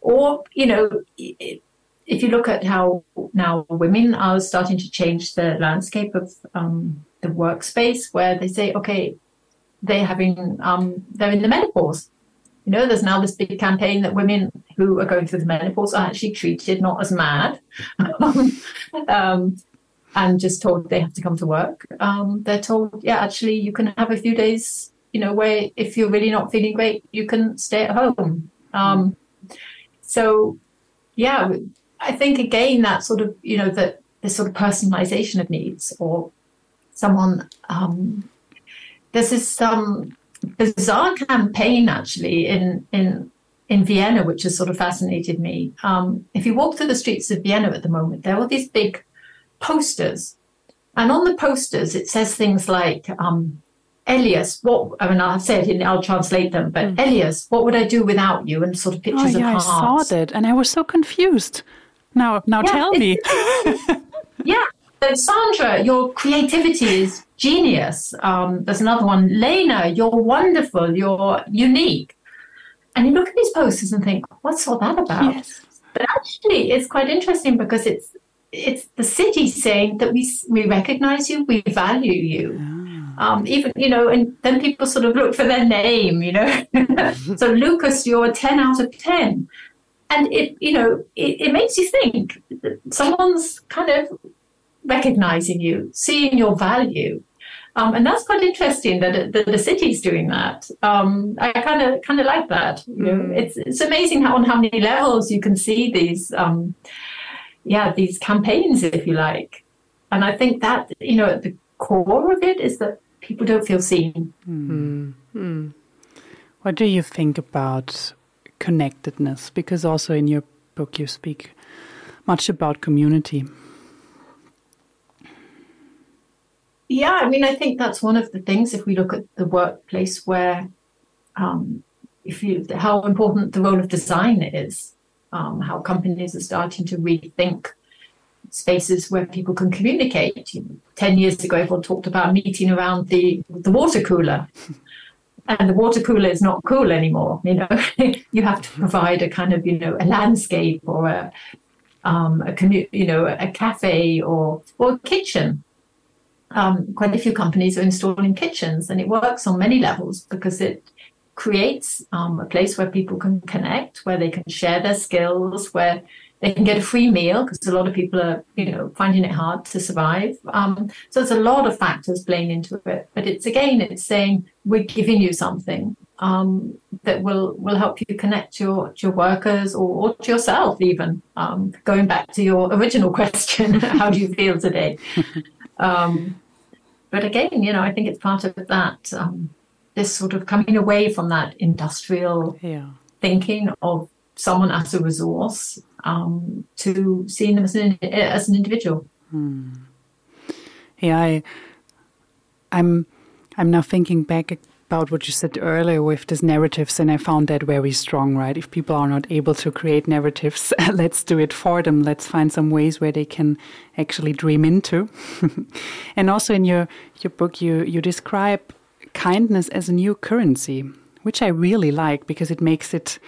[SPEAKER 1] or you know, it, if you look at how now women are starting to change the landscape of um, the workspace, where they say, okay, they're having um, they're in the menopause. You know, there's now this big campaign that women who are going through the menopause are actually treated not as mad, [laughs] um, and just told they have to come to work. Um, they're told, yeah, actually, you can have a few days. You know, where if you're really not feeling great, you can stay at home. Um, so, yeah, I think again that sort of you know that this sort of personalization of needs or someone um, there's this um, bizarre campaign actually in in in Vienna which has sort of fascinated me. Um, if you walk through the streets of Vienna at the moment, there are these big posters, and on the posters it says things like. Um, Elias, what I mean, I'll say it in, I'll translate them, but mm. Elias, what would I do without you? And sort of pictures
[SPEAKER 3] oh, yeah,
[SPEAKER 1] of hearts.
[SPEAKER 3] I saw that, and I was so confused. Now, now yeah, tell me. [laughs]
[SPEAKER 1] yeah. So Sandra, your creativity is genius. Um, there's another one. Lena, you're wonderful. You're unique. And you look at these posters and think, what's all that about?
[SPEAKER 3] Yes.
[SPEAKER 1] But actually, it's quite interesting because it's it's the city saying that we we recognize you, we value you. Ah. Um, even you know, and then people sort of look for their name. You know, [laughs] so Lucas, you're a ten out of ten and it you know it, it makes you think someone's kind of recognizing you seeing your value um, and that's quite interesting that, that the city's doing that. Um, I kind of kind of like that. You know, mm. it's it's amazing how on how many levels you can see these, um, yeah, these campaigns, if you like. And I think that you know, at the core of it is that people don't feel seen.
[SPEAKER 2] Mm. Mm.
[SPEAKER 3] What do you think about connectedness because also in your book you speak much about community.
[SPEAKER 1] Yeah, I mean, I think that's one of the things if we look at the workplace where, um, if you, how important the role of design is, um, how companies are starting to rethink spaces where people can communicate. Ten years ago, everyone talked about meeting around the the water cooler, [laughs] and the water cooler is not cool anymore. You know, [laughs] you have to provide a kind of you know a landscape or a um, a commu- you know a cafe or or a kitchen. Um, quite a few companies are installing kitchens, and it works on many levels because it creates um, a place where people can connect, where they can share their skills, where they can get a free meal because a lot of people are, you know, finding it hard to survive. Um, so there's a lot of factors playing into it. But it's again, it's saying we're giving you something um, that will will help you connect your to your workers or, or to yourself even. Um, going back to your original [laughs] question, how do you feel today? [laughs] Um, but again, you know, I think it's part of that um, this sort of coming away from that industrial
[SPEAKER 3] yeah.
[SPEAKER 1] thinking of someone as a resource um, to seeing them as an, as an individual.
[SPEAKER 3] Hmm. Yeah, I, I'm I'm now thinking back about what you said earlier with these narratives, and I found that very strong, right? If people are not able to create narratives, [laughs] let's do it for them. Let's find some ways where they can actually dream into. [laughs] and also in your, your book, you, you describe kindness as a new currency, which I really like because it makes it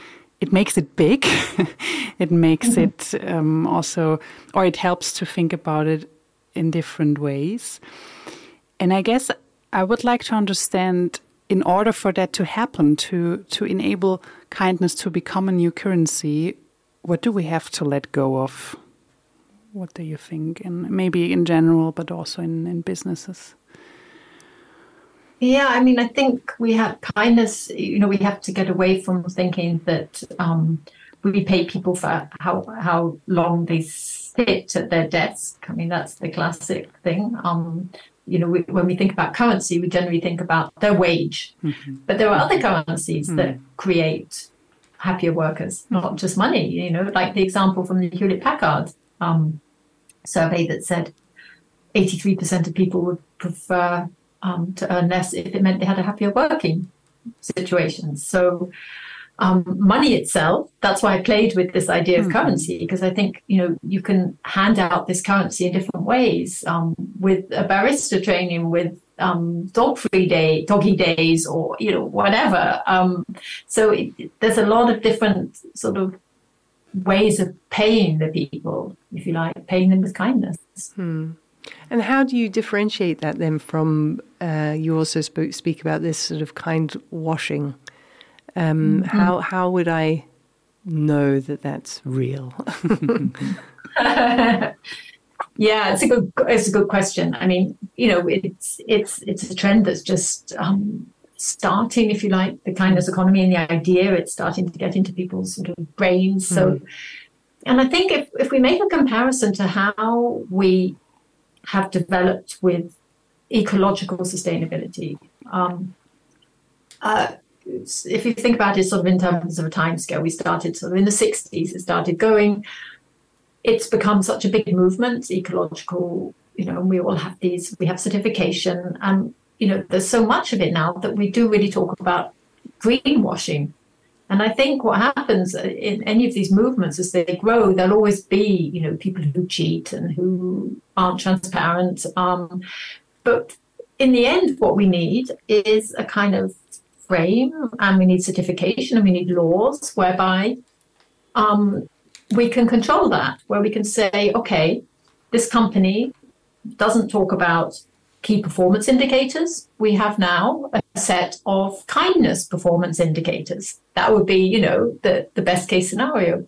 [SPEAKER 3] it makes it big. [laughs] it makes mm -hmm. it um, also, or it helps to think about it in different ways. And I guess I would like to understand in order for that to happen, to, to enable kindness to become a new currency, what do we have to let go of? What do you think? And maybe in general, but also in, in businesses?
[SPEAKER 1] Yeah, I mean, I think we have kindness, you know, we have to get away from thinking that um, we pay people for how, how long they sit at their desk. I mean, that's the classic thing. Um, you know, we, when we think about currency, we generally think about their wage. Mm-hmm. But there are other currencies mm-hmm. that create happier workers, not just money. You know, like the example from the Hewlett Packard um, survey that said 83% of people would prefer um, to earn less if it meant they had a happier working situation. So um, money itself. That's why I played with this idea of mm-hmm. currency because I think you know you can hand out this currency in different ways um, with a barista training, with um, dog free day, doggy days, or you know whatever. Um, so it, there's a lot of different sort of ways of paying the people, if you like, paying them with kindness.
[SPEAKER 2] Hmm. And how do you differentiate that then from? Uh, you also spoke, speak about this sort of kind washing um, mm-hmm. How how would I know that that's real? [laughs]
[SPEAKER 1] yeah, it's a good it's a good question. I mean, you know, it's it's it's a trend that's just um, starting, if you like, the kindness economy and the idea. It's starting to get into people's sort of brains. So, mm. and I think if if we make a comparison to how we have developed with ecological sustainability. Um, uh, if you think about it sort of in terms of a time scale, we started sort of in the 60s, it started going. It's become such a big movement, ecological, you know, and we all have these, we have certification. And, you know, there's so much of it now that we do really talk about greenwashing. And I think what happens in any of these movements as they grow, there'll always be, you know, people who cheat and who aren't transparent. Um, but in the end, what we need is a kind of frame and we need certification and we need laws whereby um, we can control that, where we can say, okay, this company doesn't talk about key performance indicators. We have now a set of kindness performance indicators. That would be, you know, the, the best case scenario.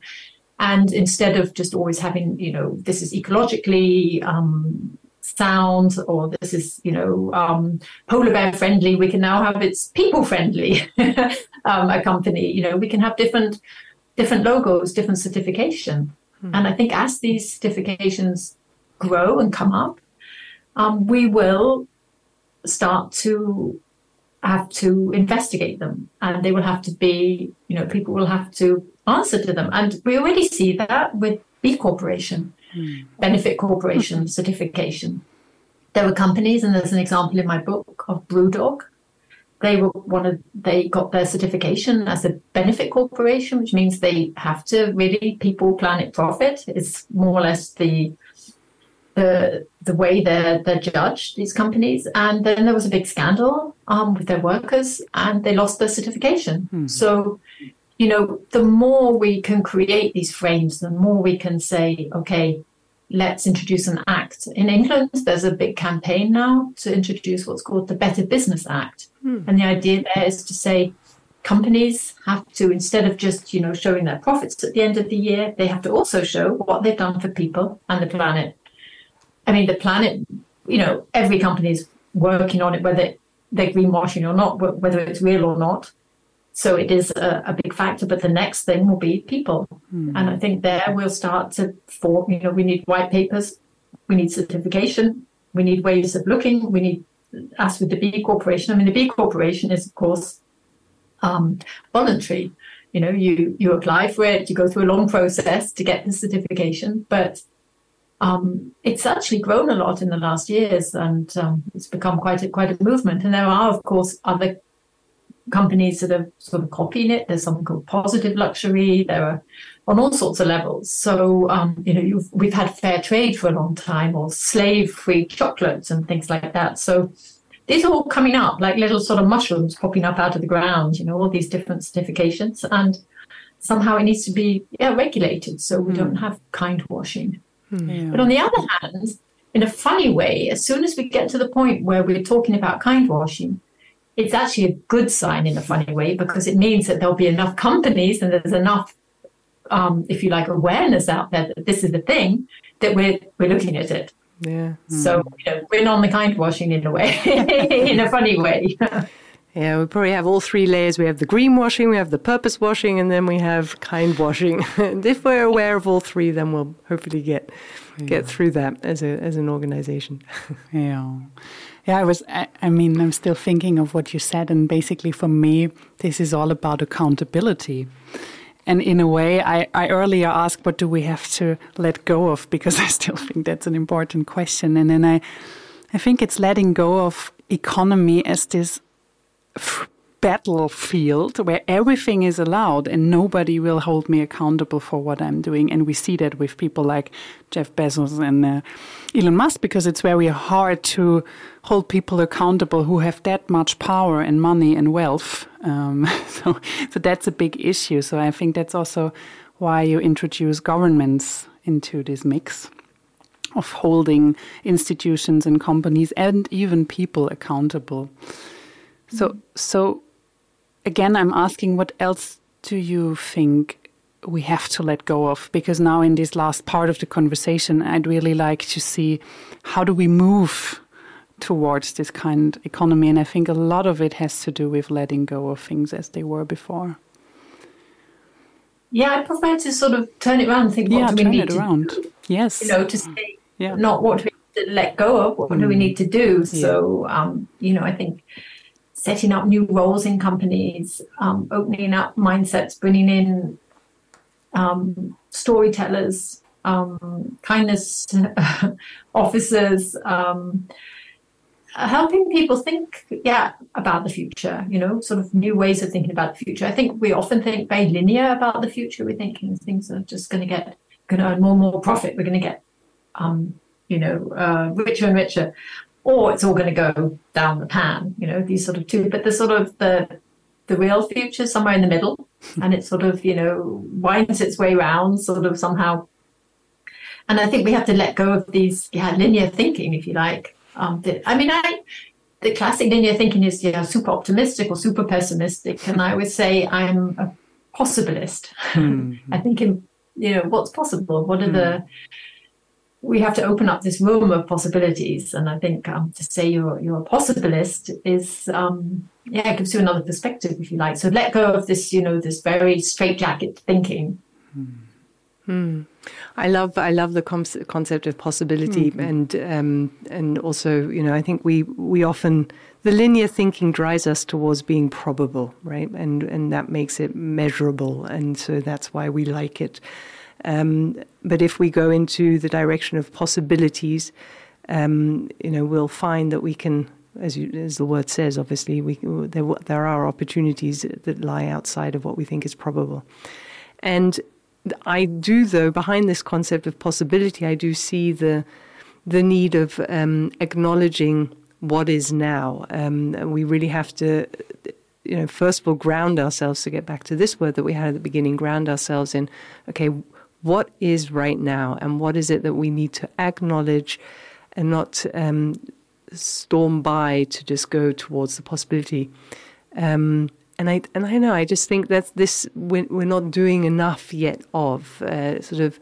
[SPEAKER 1] And instead of just always having, you know, this is ecologically um, sound or this is you know um, polar bear friendly we can now have it's people friendly [laughs] um, a company. You know we can have different different logos different certification. Mm-hmm. and i think as these certifications grow and come up um, we will start to have to investigate them. And they will have to be you know people will have to answer to them. And we already see that with b corporation mm. benefit corporation certification. There were companies, and there's an example in my book of Brewdog. They were one of they got their certification as a benefit corporation, which means they have to really people, planet, profit. Is more or less the the the way they're they're judged these companies and then there was a big scandal um, with their workers and they lost their certification hmm. so you know, the more we can create these frames, the more we can say, okay, let's introduce an act. In England, there's a big campaign now to introduce what's called the Better Business Act. Hmm. And the idea there is to say companies have to, instead of just, you know, showing their profits at the end of the year, they have to also show what they've done for people and the planet. I mean, the planet, you know, every company is working on it, whether they're greenwashing or not, whether it's real or not. So it is a, a, big factor. But the next thing will be people. Mm. And I think there we'll start to form, you know, we need white papers, we need certification, we need ways of looking, we need, as with the B Corporation, I mean, the B Corporation is, of course, um, voluntary. You know, you you apply for it, you go through a long process to get the certification, but um, it's actually grown a lot in the last years, and um, it's become quite a quite a movement. And there are, of course, other companies that are sort of copying it. There's something called positive luxury. There are on all sorts of levels. So, um, you know, we've had fair trade for a long time or slave free chocolates and things like that. So these are all coming up like little sort of mushrooms popping up out of the ground, you know, all these different certifications. And somehow it needs to be yeah, regulated so we mm. don't have kind washing. Mm. Yeah. But on the other hand, in a funny way, as soon as we get to the point where we're talking about kind washing, it's actually a good sign in a funny way because it means that there'll be enough companies and there's enough, um, if you like, awareness out there that this is the thing that we're we're looking at it.
[SPEAKER 2] Yeah.
[SPEAKER 1] So you know, we're on the kind washing in a way, [laughs] in a funny way. [laughs]
[SPEAKER 2] Yeah, we probably have all three layers. We have the green washing, we have the purpose washing, and then we have kind washing. and [laughs] if we're aware of all three, then we'll hopefully get yeah. get through that as a as an organization.
[SPEAKER 3] yeah. Yeah, I was, I, I, mean, I'm still thinking of what you said. And basically, for me, this is all about accountability. And in a way, I, I earlier asked, what do we have to let go of? [laughs] Because I still think that's an important question. And then I, I think it's letting go of economy as this battlefield where everything is allowed and nobody will hold me accountable for what I'm doing. And we see that with people like Jeff Bezos and uh, Elon Musk because it's very hard to hold people accountable who have that much power and money and wealth. Um, [laughs] so, so that's a big issue. So I think that's also why you introduce governments into this mix of holding institutions and companies and even people accountable. So, so again, I'm asking, what else do you think we have to let go of? Because now, in this last part of the conversation, I'd really like to see how do we move towards this kind of economy, and I think a lot of it has to do with letting go of things as they were before.
[SPEAKER 1] Yeah, I prefer to sort of turn it around and think, what
[SPEAKER 3] yeah,
[SPEAKER 1] do
[SPEAKER 3] we
[SPEAKER 1] turn
[SPEAKER 3] need
[SPEAKER 1] it
[SPEAKER 3] around.
[SPEAKER 1] Do?
[SPEAKER 3] Yes,
[SPEAKER 1] you know, to say yeah. not what we let go of, what mm. do we need to do? So, um, you know, I think setting up new roles in companies, um, opening up mindsets, bringing in um, storytellers, um, kindness [laughs] officers, um, helping people think, yeah, about the future. You know, sort of new ways of thinking about the future. I think we often think very linear about the future. We're thinking things are just going to get going to earn more and more profit. We're going to get um, you know, uh, richer and richer or it's all going to go down the pan. You know, these sort of two, but the sort of the the real future somewhere in the middle, [laughs] and it sort of you know winds its way around, sort of somehow. And I think we have to let go of these yeah linear thinking, if you like. Um, the, I mean, I the classic linear thinking is yeah super optimistic or super pessimistic, and I would say I'm a possibilist. Mm-hmm. [laughs] I think in you know what's possible. What are mm. the we have to open up this room of possibilities. And I think um, to say you're you're a possibilist is um, yeah, it gives you another perspective if you like. So let go of this, you know, this very straitjacket thinking.
[SPEAKER 2] Hmm. I love I love the concept of possibility mm-hmm. and um, and also you know I think we we often the linear thinking drives us towards being probable right and and that makes it measurable and so that's why we like it um, but if we go into the direction of possibilities, um, you know, we'll find that we can, as, you, as the word says, obviously, we, there, there are opportunities that lie outside of what we think is probable. And I do, though, behind this concept of possibility, I do see the the need of um, acknowledging what is now. Um, we really have to, you know, first of all, ground ourselves to get back to this word that we had at the beginning. Ground ourselves in, okay, what is right now and what is it that we need to acknowledge and not um, storm by to just go towards the possibility. Um, and I and I know I just think that this we're, we're not doing enough yet of uh, sort of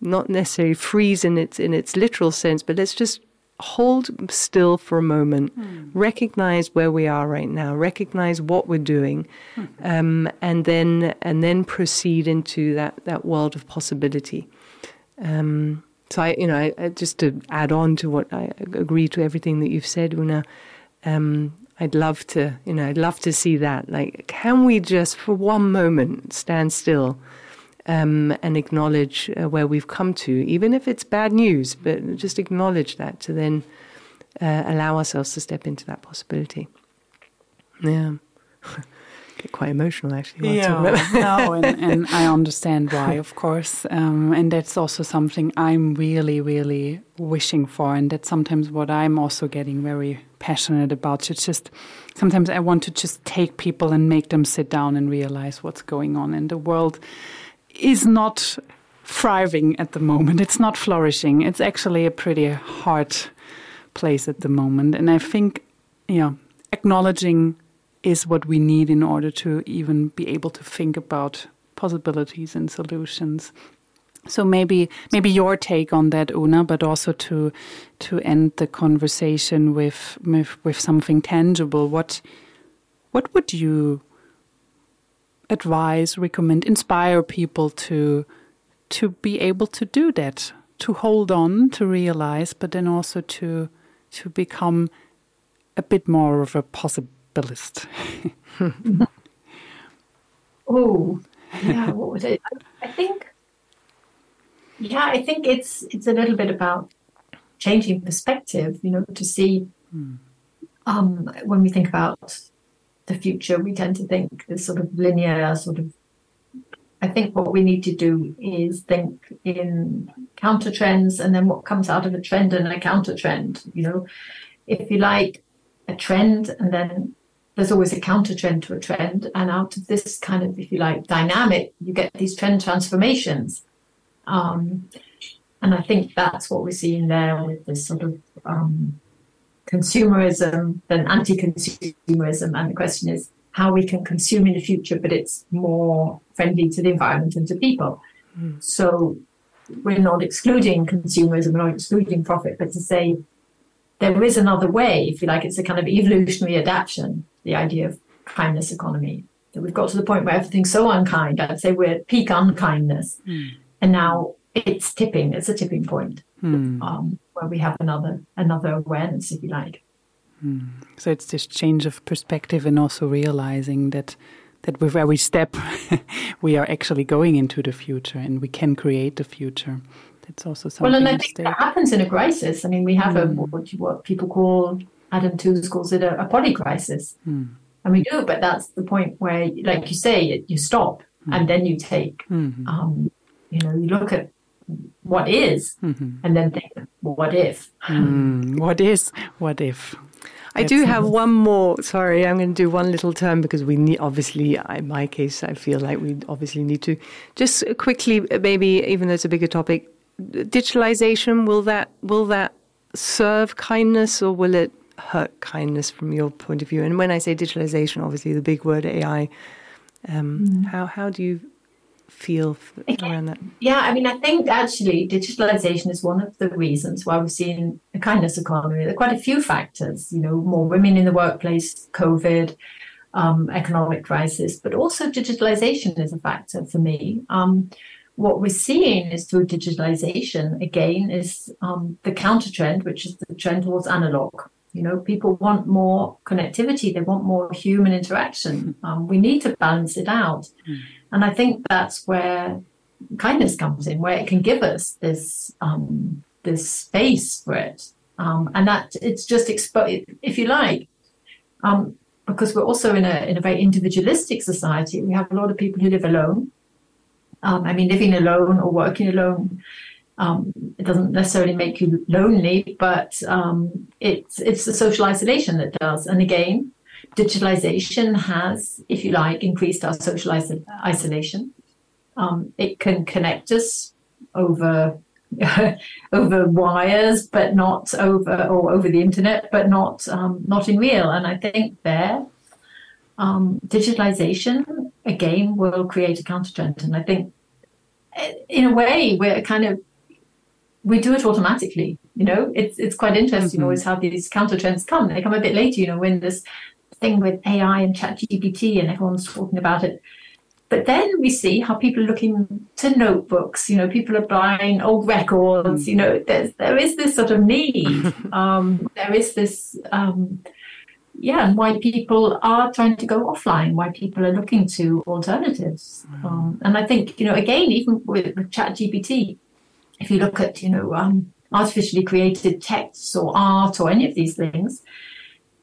[SPEAKER 2] not necessarily freeze in its in its literal sense, but let's just hold still for a moment, mm. recognize where we are right now, recognize what we're doing, mm. um, and then and then proceed into that that world of possibility. Um, so I, you know, I, I, just to add on to what I agree to everything that you've said, Oona. Um, I'd love to, you know, I'd love to see that. Like, can we just for one moment stand still um, and acknowledge uh, where we've come to, even if it's bad news, but just acknowledge that to then uh, allow ourselves to step into that possibility. Yeah. [laughs] Get quite emotional actually.
[SPEAKER 3] Yeah, no, and, and, [laughs] I understand why, of course, um, and that's also something I'm really, really wishing for, and that's sometimes what I'm also getting very passionate about. It's just sometimes I want to just take people and make them sit down and realize what's going on in the world is not thriving at the moment. It's not flourishing. It's actually a pretty hard place at the moment. And I think, yeah, acknowledging is what we need in order to even be able to think about possibilities and solutions. So maybe maybe your take on that, Oona, but also to to end the conversation with with, with something tangible. What what would you advise, recommend, inspire people to to be able to do that, to hold on, to realize, but then also to to become a bit more of a possibilist. [laughs]
[SPEAKER 1] oh, yeah. What was it? I think. Yeah, I think it's it's a little bit about changing perspective. You know, to see hmm. um, when we think about the future, we tend to think this sort of linear sort of. I think what we need to do is think in counter trends and then what comes out of a trend and a counter trend. You know, if you like a trend and then there's always a counter trend to a trend. And out of this kind of, if you like, dynamic, you get these trend transformations. Um, and I think that's what we're seeing there with this sort of um, consumerism than anti-consumerism. And the question is how we can consume in the future, but it's more friendly to the environment and to people. Mm. So we're not excluding consumerism, we're not excluding profit, but to say there is another way, if you like, it's a kind of evolutionary adaptation, the idea of kindness economy. That we've got to the point where everything's so unkind. I'd say we're at peak unkindness. Mm. And now it's tipping, it's a tipping point. Mm. Um, where we have another another awareness, if you like.
[SPEAKER 3] Mm. So it's this change of perspective and also realizing that that with every step [laughs] we are actually going into the future and we can create the future. That's also something.
[SPEAKER 1] Well, and I think that happens in a crisis. I mean, we have mm. a hmm. what, what, people call Adam Tooze calls it a, a polycrisis, mm. and we do. But that's the point where, like you say, you stop and then you take. Mm-hmm. Um, you know, you look at what is, mm-hmm. and then think, what if?
[SPEAKER 3] Mm, what is? What if?
[SPEAKER 2] I do have one more. Sorry, I'm going to do one little term because we need, obviously, in my case, I feel like we obviously need to just quickly, maybe, even though it's a bigger topic, digitalization will that will that serve kindness or will it hurt kindness from your point of view? And when I say digitalization, obviously the big word AI. Um, mm. How how do you feel around that?
[SPEAKER 1] Yeah, I mean, I think actually digitalization is one of the reasons why we're seeing a kindness economy. There are quite a few factors, you know, more women in the workplace, COVID, um, economic crisis, but also digitalization is a factor for me. Um, what we're seeing is through digitalization, again, is um, the counter trend, which is the trend towards analog. You know, people want more connectivity, they want more human interaction. Um, we need to balance it out. Mm. And I think that's where kindness comes in, where it can give us this um, this space for it, um, and that it's just if you like, um, because we're also in a in a very individualistic society. We have a lot of people who live alone. Um, I mean, living alone or working alone. Um, it doesn't necessarily make you lonely, but um, it's it's the social isolation that does. And again, digitalization has, if you like, increased our social isolation. Um, it can connect us over [laughs] over wires, but not over or over the internet, but not um, not in real. And I think there, um, digitalization again will create a countertrend. And I think, eh, in a way, we're kind of we do it automatically. You know, it's it's quite interesting mm-hmm. always how these countertrends come. They come a bit later. You know, when this thing with AI and ChatGPT, and everyone's talking about it. But then we see how people are looking to notebooks. You know, people are buying old records. You know, there's there is this sort of need. [laughs] Um, there is this um, yeah, and why people are trying to go offline, why people are looking to alternatives. Mm. Um, and I think, you know, again, even with, with ChatGPT, if you look at, you know, um, artificially created texts or art or any of these things,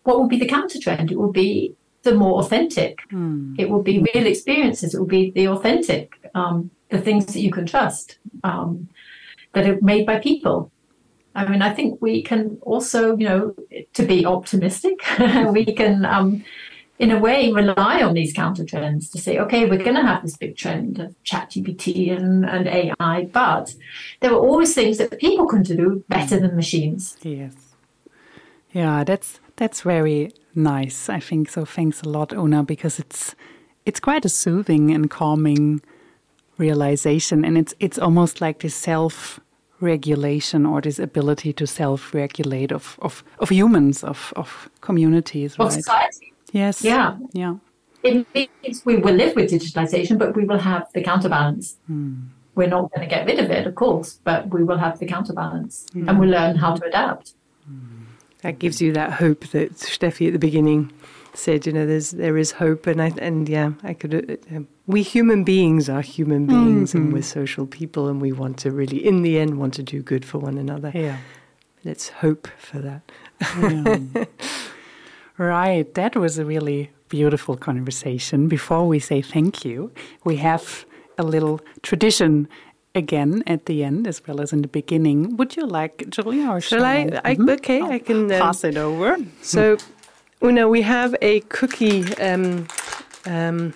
[SPEAKER 1] what will be the counter trend? It will be the more authentic. Mm. It will be real experiences. It will be the authentic, um, the things that you can trust, um, that are made by people. I mean, I think we can also, you know, to be optimistic, [laughs] we can, um, in a way, rely on these counter trends to say, okay, we're going to have this big trend of ChatGPT and, and AI, but there are always things that people can do better than machines.
[SPEAKER 3] Yes. Yeah, that's that's very nice. I think so. Thanks a lot, Oona, because it's it's quite a soothing and calming realization, and it's it's almost like this self regulation or this ability to self-regulate of, of, of humans, of, of communities,
[SPEAKER 1] of right? society.
[SPEAKER 3] Yes.
[SPEAKER 1] Yeah.
[SPEAKER 3] Yeah.
[SPEAKER 1] It means we will live with digitalization, but we will have the counterbalance.
[SPEAKER 3] Mm.
[SPEAKER 1] We're not going to get rid of it, of course, but we will have the counterbalance mm. and we'll learn how to adapt.
[SPEAKER 2] That gives you that hope that Steffi at the beginning said, you know, there's there is hope, and I and yeah, I could. Uh, uh we human beings are human beings, mm-hmm. and we're social people, and we want to really, in the end, want to do good for one another.
[SPEAKER 3] Yeah,
[SPEAKER 2] let's hope for that.
[SPEAKER 3] yeah. [laughs] right, that was a really beautiful conversation. Before we say thank you, we have a little tradition again at the end as well as in the beginning. Would you like, Julia, or
[SPEAKER 2] shall, I? I mm-hmm. Okay, I can
[SPEAKER 3] uh, pass it over.
[SPEAKER 2] So Oona, we have a cookie. Um, um,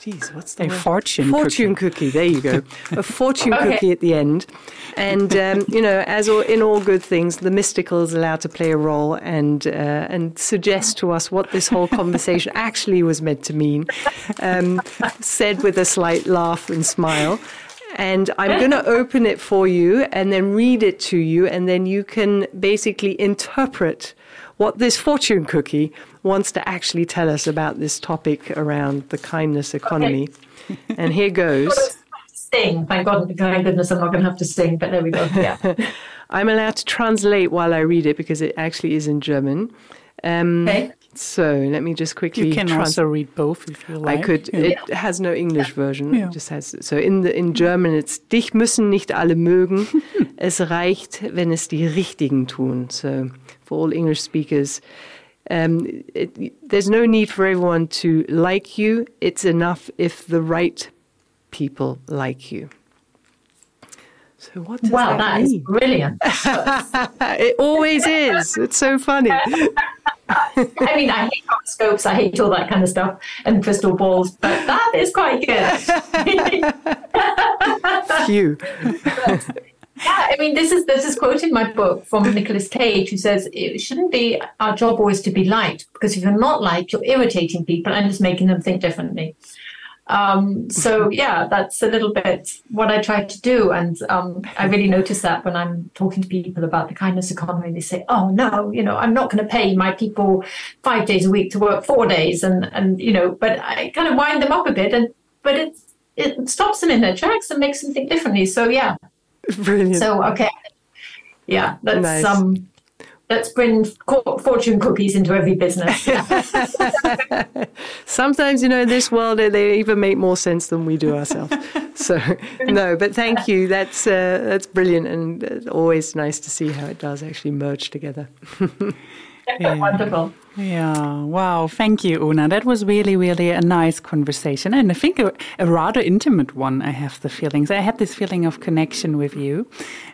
[SPEAKER 2] Geez, what's the
[SPEAKER 3] a
[SPEAKER 2] word?
[SPEAKER 3] fortune
[SPEAKER 2] fortune cookie. cookie. There you go, a fortune [laughs] okay. cookie at the end, and um, you know, as all, in all good things, the mystical is allowed to play a role and uh, and suggest to us what this whole conversation actually was meant to mean, um, said with a slight laugh and smile. And I'm going [laughs] to open it for you and then read it to you, and then you can basically interpret what this fortune cookie wants to actually tell us about this topic around the kindness economy. Okay. [laughs] and here goes.
[SPEAKER 1] Sing. Thank God, thank goodness, I'm not going to have to sing. But there we go. Yeah. [laughs]
[SPEAKER 2] I'm allowed to translate while I read it because it actually is in German. Um, okay. So let me just quickly.
[SPEAKER 3] You can trans- also read both if you like.
[SPEAKER 2] I could. Yeah. It has no English version. Yeah. It just has. So in the in German, it's dich müssen nicht alle mögen. [laughs] es reicht, wenn es die Richtigen tun. So for all English speakers. Um, it, there's no need for everyone to like you. It's enough if the right people like you. So what does
[SPEAKER 1] wow,
[SPEAKER 2] that,
[SPEAKER 1] that
[SPEAKER 2] mean?
[SPEAKER 1] is brilliant. [laughs]
[SPEAKER 2] it always is. It's so funny. [laughs]
[SPEAKER 1] I mean, I hate horoscopes, I hate all that kind of stuff, and crystal balls, but that is quite good. [laughs]
[SPEAKER 2] Phew.
[SPEAKER 1] Yeah, I mean, this is this is quoted in my book from Nicholas Cage, who says it shouldn't be our job always to be liked because if you're not liked, you're irritating people and just making them think differently. Um, so yeah, that's a little bit what I try to do, and um, I really notice that when I'm talking to people about the kindness economy, they say, "Oh no, you know, I'm not going to pay my people five days a week to work four days," and and you know, but I kind of wind them up a bit, and but it it stops them in their tracks and makes them think differently. So yeah,
[SPEAKER 2] Brilliant.
[SPEAKER 1] So okay, yeah, let's nice. um, let's bring fortune cookies into every business. [laughs]
[SPEAKER 2] Sometimes, you know, in this world, they even make more sense than we do ourselves. [laughs] so no, but thank you. That's uh, that's brilliant, and always nice to see how it does actually merge together. [laughs]
[SPEAKER 1] yeah. Wonderful.
[SPEAKER 3] Yeah, wow. Thank you, Oona. That was really, really a nice conversation. And I think a, a rather intimate one, I have the feelings. I had this feeling of connection with you.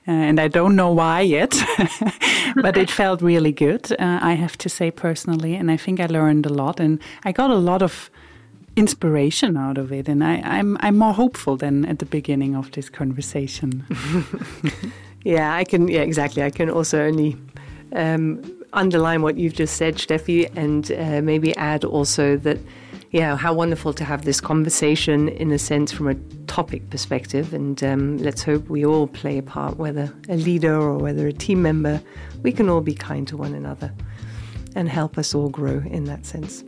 [SPEAKER 3] Uh, and I don't know why yet, [laughs] but it felt really good, uh, I have to say personally. And I think I learned a lot. And I got a lot of inspiration out of it. And I, I'm, I'm more hopeful than at the beginning of this conversation. [laughs]
[SPEAKER 2] yeah, I can, yeah, exactly. I can also only. Um, underline what you've just said, Steffi, and uh, maybe add also that, yeah, how wonderful to have this conversation in a sense from a topic perspective. And um, let's hope we all play a part, whether a leader or whether a team member, we can all be kind to one another and help us all grow in that sense.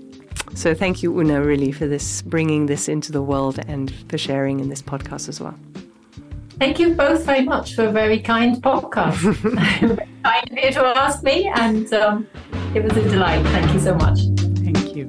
[SPEAKER 2] So thank you, Oona, really, for this, bringing this into the world and for sharing in this podcast as well.
[SPEAKER 1] Thank you both very much for a very kind podcast. [laughs] [laughs] very kind of you to ask me, and um, it was a delight. Thank you so much. Thank you.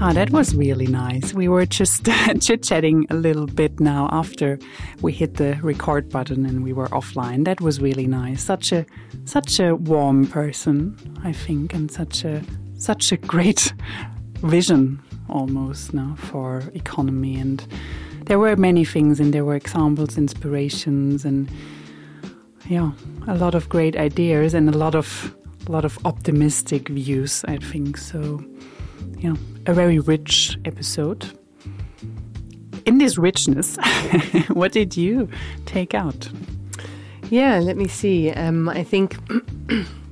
[SPEAKER 3] Ah, that was really nice. We were just [laughs] chit chatting a little bit now after we hit the record button and we were offline. That was really nice. Such a such a warm person, I think, and such a such a great vision almost now for economy and there were many things and there were examples, inspirations and yeah, a lot of great ideas and a lot of a lot of optimistic views, I think. So yeah, a very rich episode. In this richness, [laughs] what did you take out?
[SPEAKER 2] Yeah, let me see. Um, I think, [clears throat]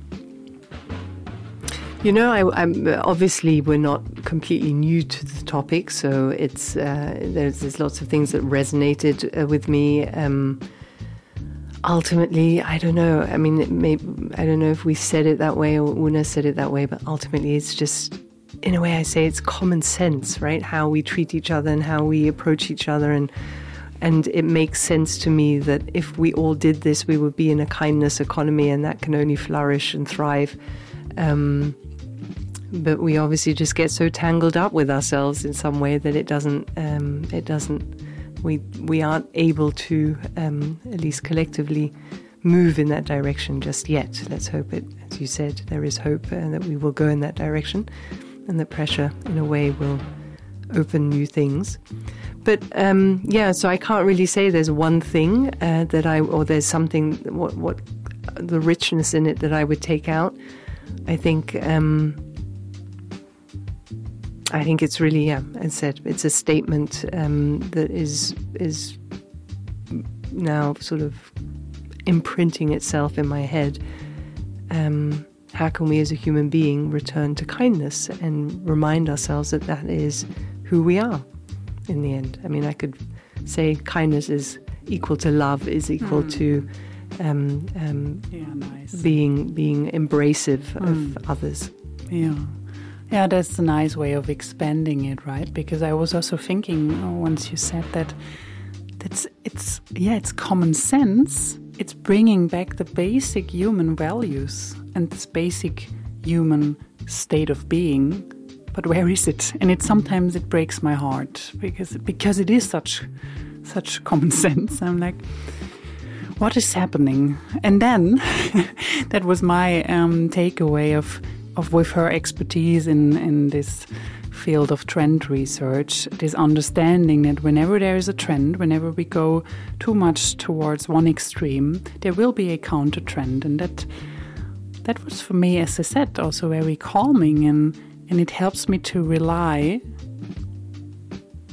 [SPEAKER 2] you know, I, obviously we're not completely new to the topic, so it's uh, there's, there's lots of things that resonated uh, with me. Um, ultimately, I don't know. I mean, may, I don't know if we said it that way or Oona said it that way, but ultimately, it's just in a way, I say it's common sense, right? How we treat each other and how we approach each other, and and it makes sense to me that if we all did this, we would be in a kindness economy, and that can only flourish and thrive. Um, but we obviously just get so tangled up with ourselves in some way that it doesn't um, it doesn't we we aren't able to um, at least collectively move in that direction just yet. Let's hope it, as you said, there is hope and that we will go in that direction and that pressure, in a way, will open new things. But um, yeah, so I can't really say there's one thing uh, that I, or there's something, what, what the richness in it that I would take out. I think, um, I think it's really, yeah, as I said, it's a statement um, that is is now sort of imprinting itself in my head. Um, how can we as a human being return to kindness and remind ourselves that that is who we are in the end? I mean, I could say kindness is equal to love, is equal mm. to um, um, yeah, nice. being being embracive mm. of hmm. others.
[SPEAKER 3] Yeah. Yeah, that's a nice way of expanding it, right? Because I was also thinking oh, once you said that, that's it's yeah, it's common sense. It's bringing back the basic human values and this basic human state of being but where is it and it sometimes it breaks my heart because because it is such such common [laughs] sense i'm like what is happening and then [laughs] that was my um, takeaway of of with her expertise in in this field of trend research this understanding that whenever there is a trend whenever we go too much towards one extreme there will be a counter trend and that that was for me, as I said, also very calming and, and it helps me to rely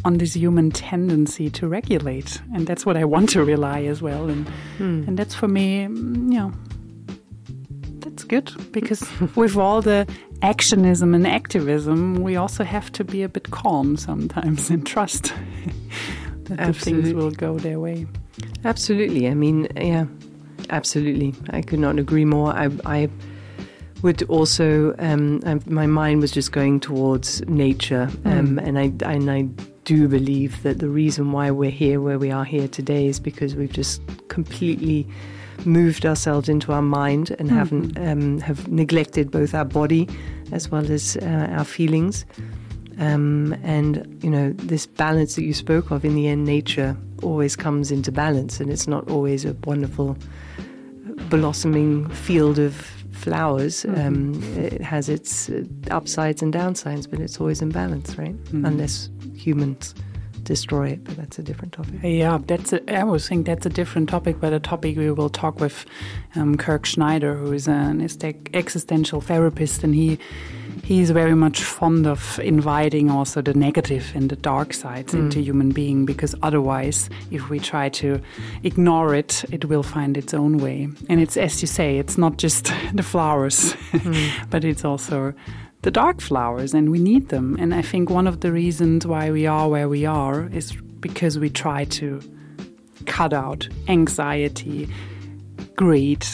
[SPEAKER 3] on this human tendency to regulate. And that's what I want to rely as well. And, hmm. and that's for me, mm, you know, that's good because with all the actionism and activism, we also have to be a bit calm sometimes and trust [laughs] that Absolutely. the things will go their way.
[SPEAKER 2] Absolutely. I mean, yeah, absolutely. I could not agree more. I, I would also, um, I, my mind was just going towards nature, um, mm. and I and I do believe that the reason why we're here where we are here today is because we've just completely moved ourselves into our mind and mm-hmm. haven't um, have neglected both our body as well as uh, our feelings. Um, and you know this balance that you spoke of in the end, nature always comes into balance, and it's not always a wonderful blossoming field of flowers. Mm-hmm. Um, it has its uh, upsides and downsides, but it's always in balance, right? Mm-hmm. Unless humans destroy it, but that's a different topic.
[SPEAKER 3] Yeah, that's. A, I always think that's a different topic, but a topic we will talk with um, Kirk Schneider, who is an existential therapist, and he he's very much fond of inviting also the negative and the dark sides mm. into human being because otherwise if we try to ignore it it will find its own way and it's as you say it's not just [laughs] the flowers mm. [laughs] but it's also the dark flowers and we need them and i think one of the reasons why we are where we are is because we try to cut out anxiety greed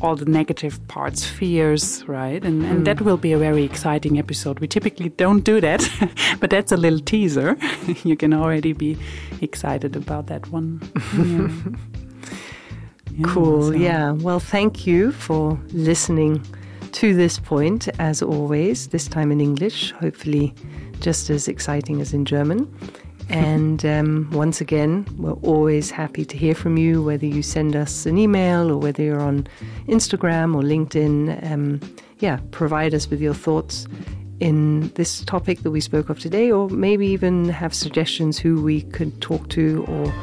[SPEAKER 3] all the negative parts, fears, right? And, and mm. that will be a very exciting episode. We typically don't do that, [laughs] but that's a little teaser. [laughs] you can already be excited about that one.
[SPEAKER 2] Yeah. [laughs] yeah, cool. So. Yeah. Well, thank you for listening to this point, as always, this time in English. Hopefully, just as exciting as in German. [laughs] And um, once again, we're always happy to hear from you, whether you send us an email or whether you're on Instagram or LinkedIn. Um, yeah, provide us with your thoughts in this topic that we spoke of today, or maybe even have suggestions who we could talk to or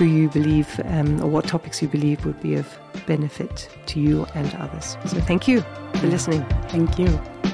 [SPEAKER 2] who you believe um, or what topics you believe would be of benefit to you and others. So thank you for listening.
[SPEAKER 3] Thank you.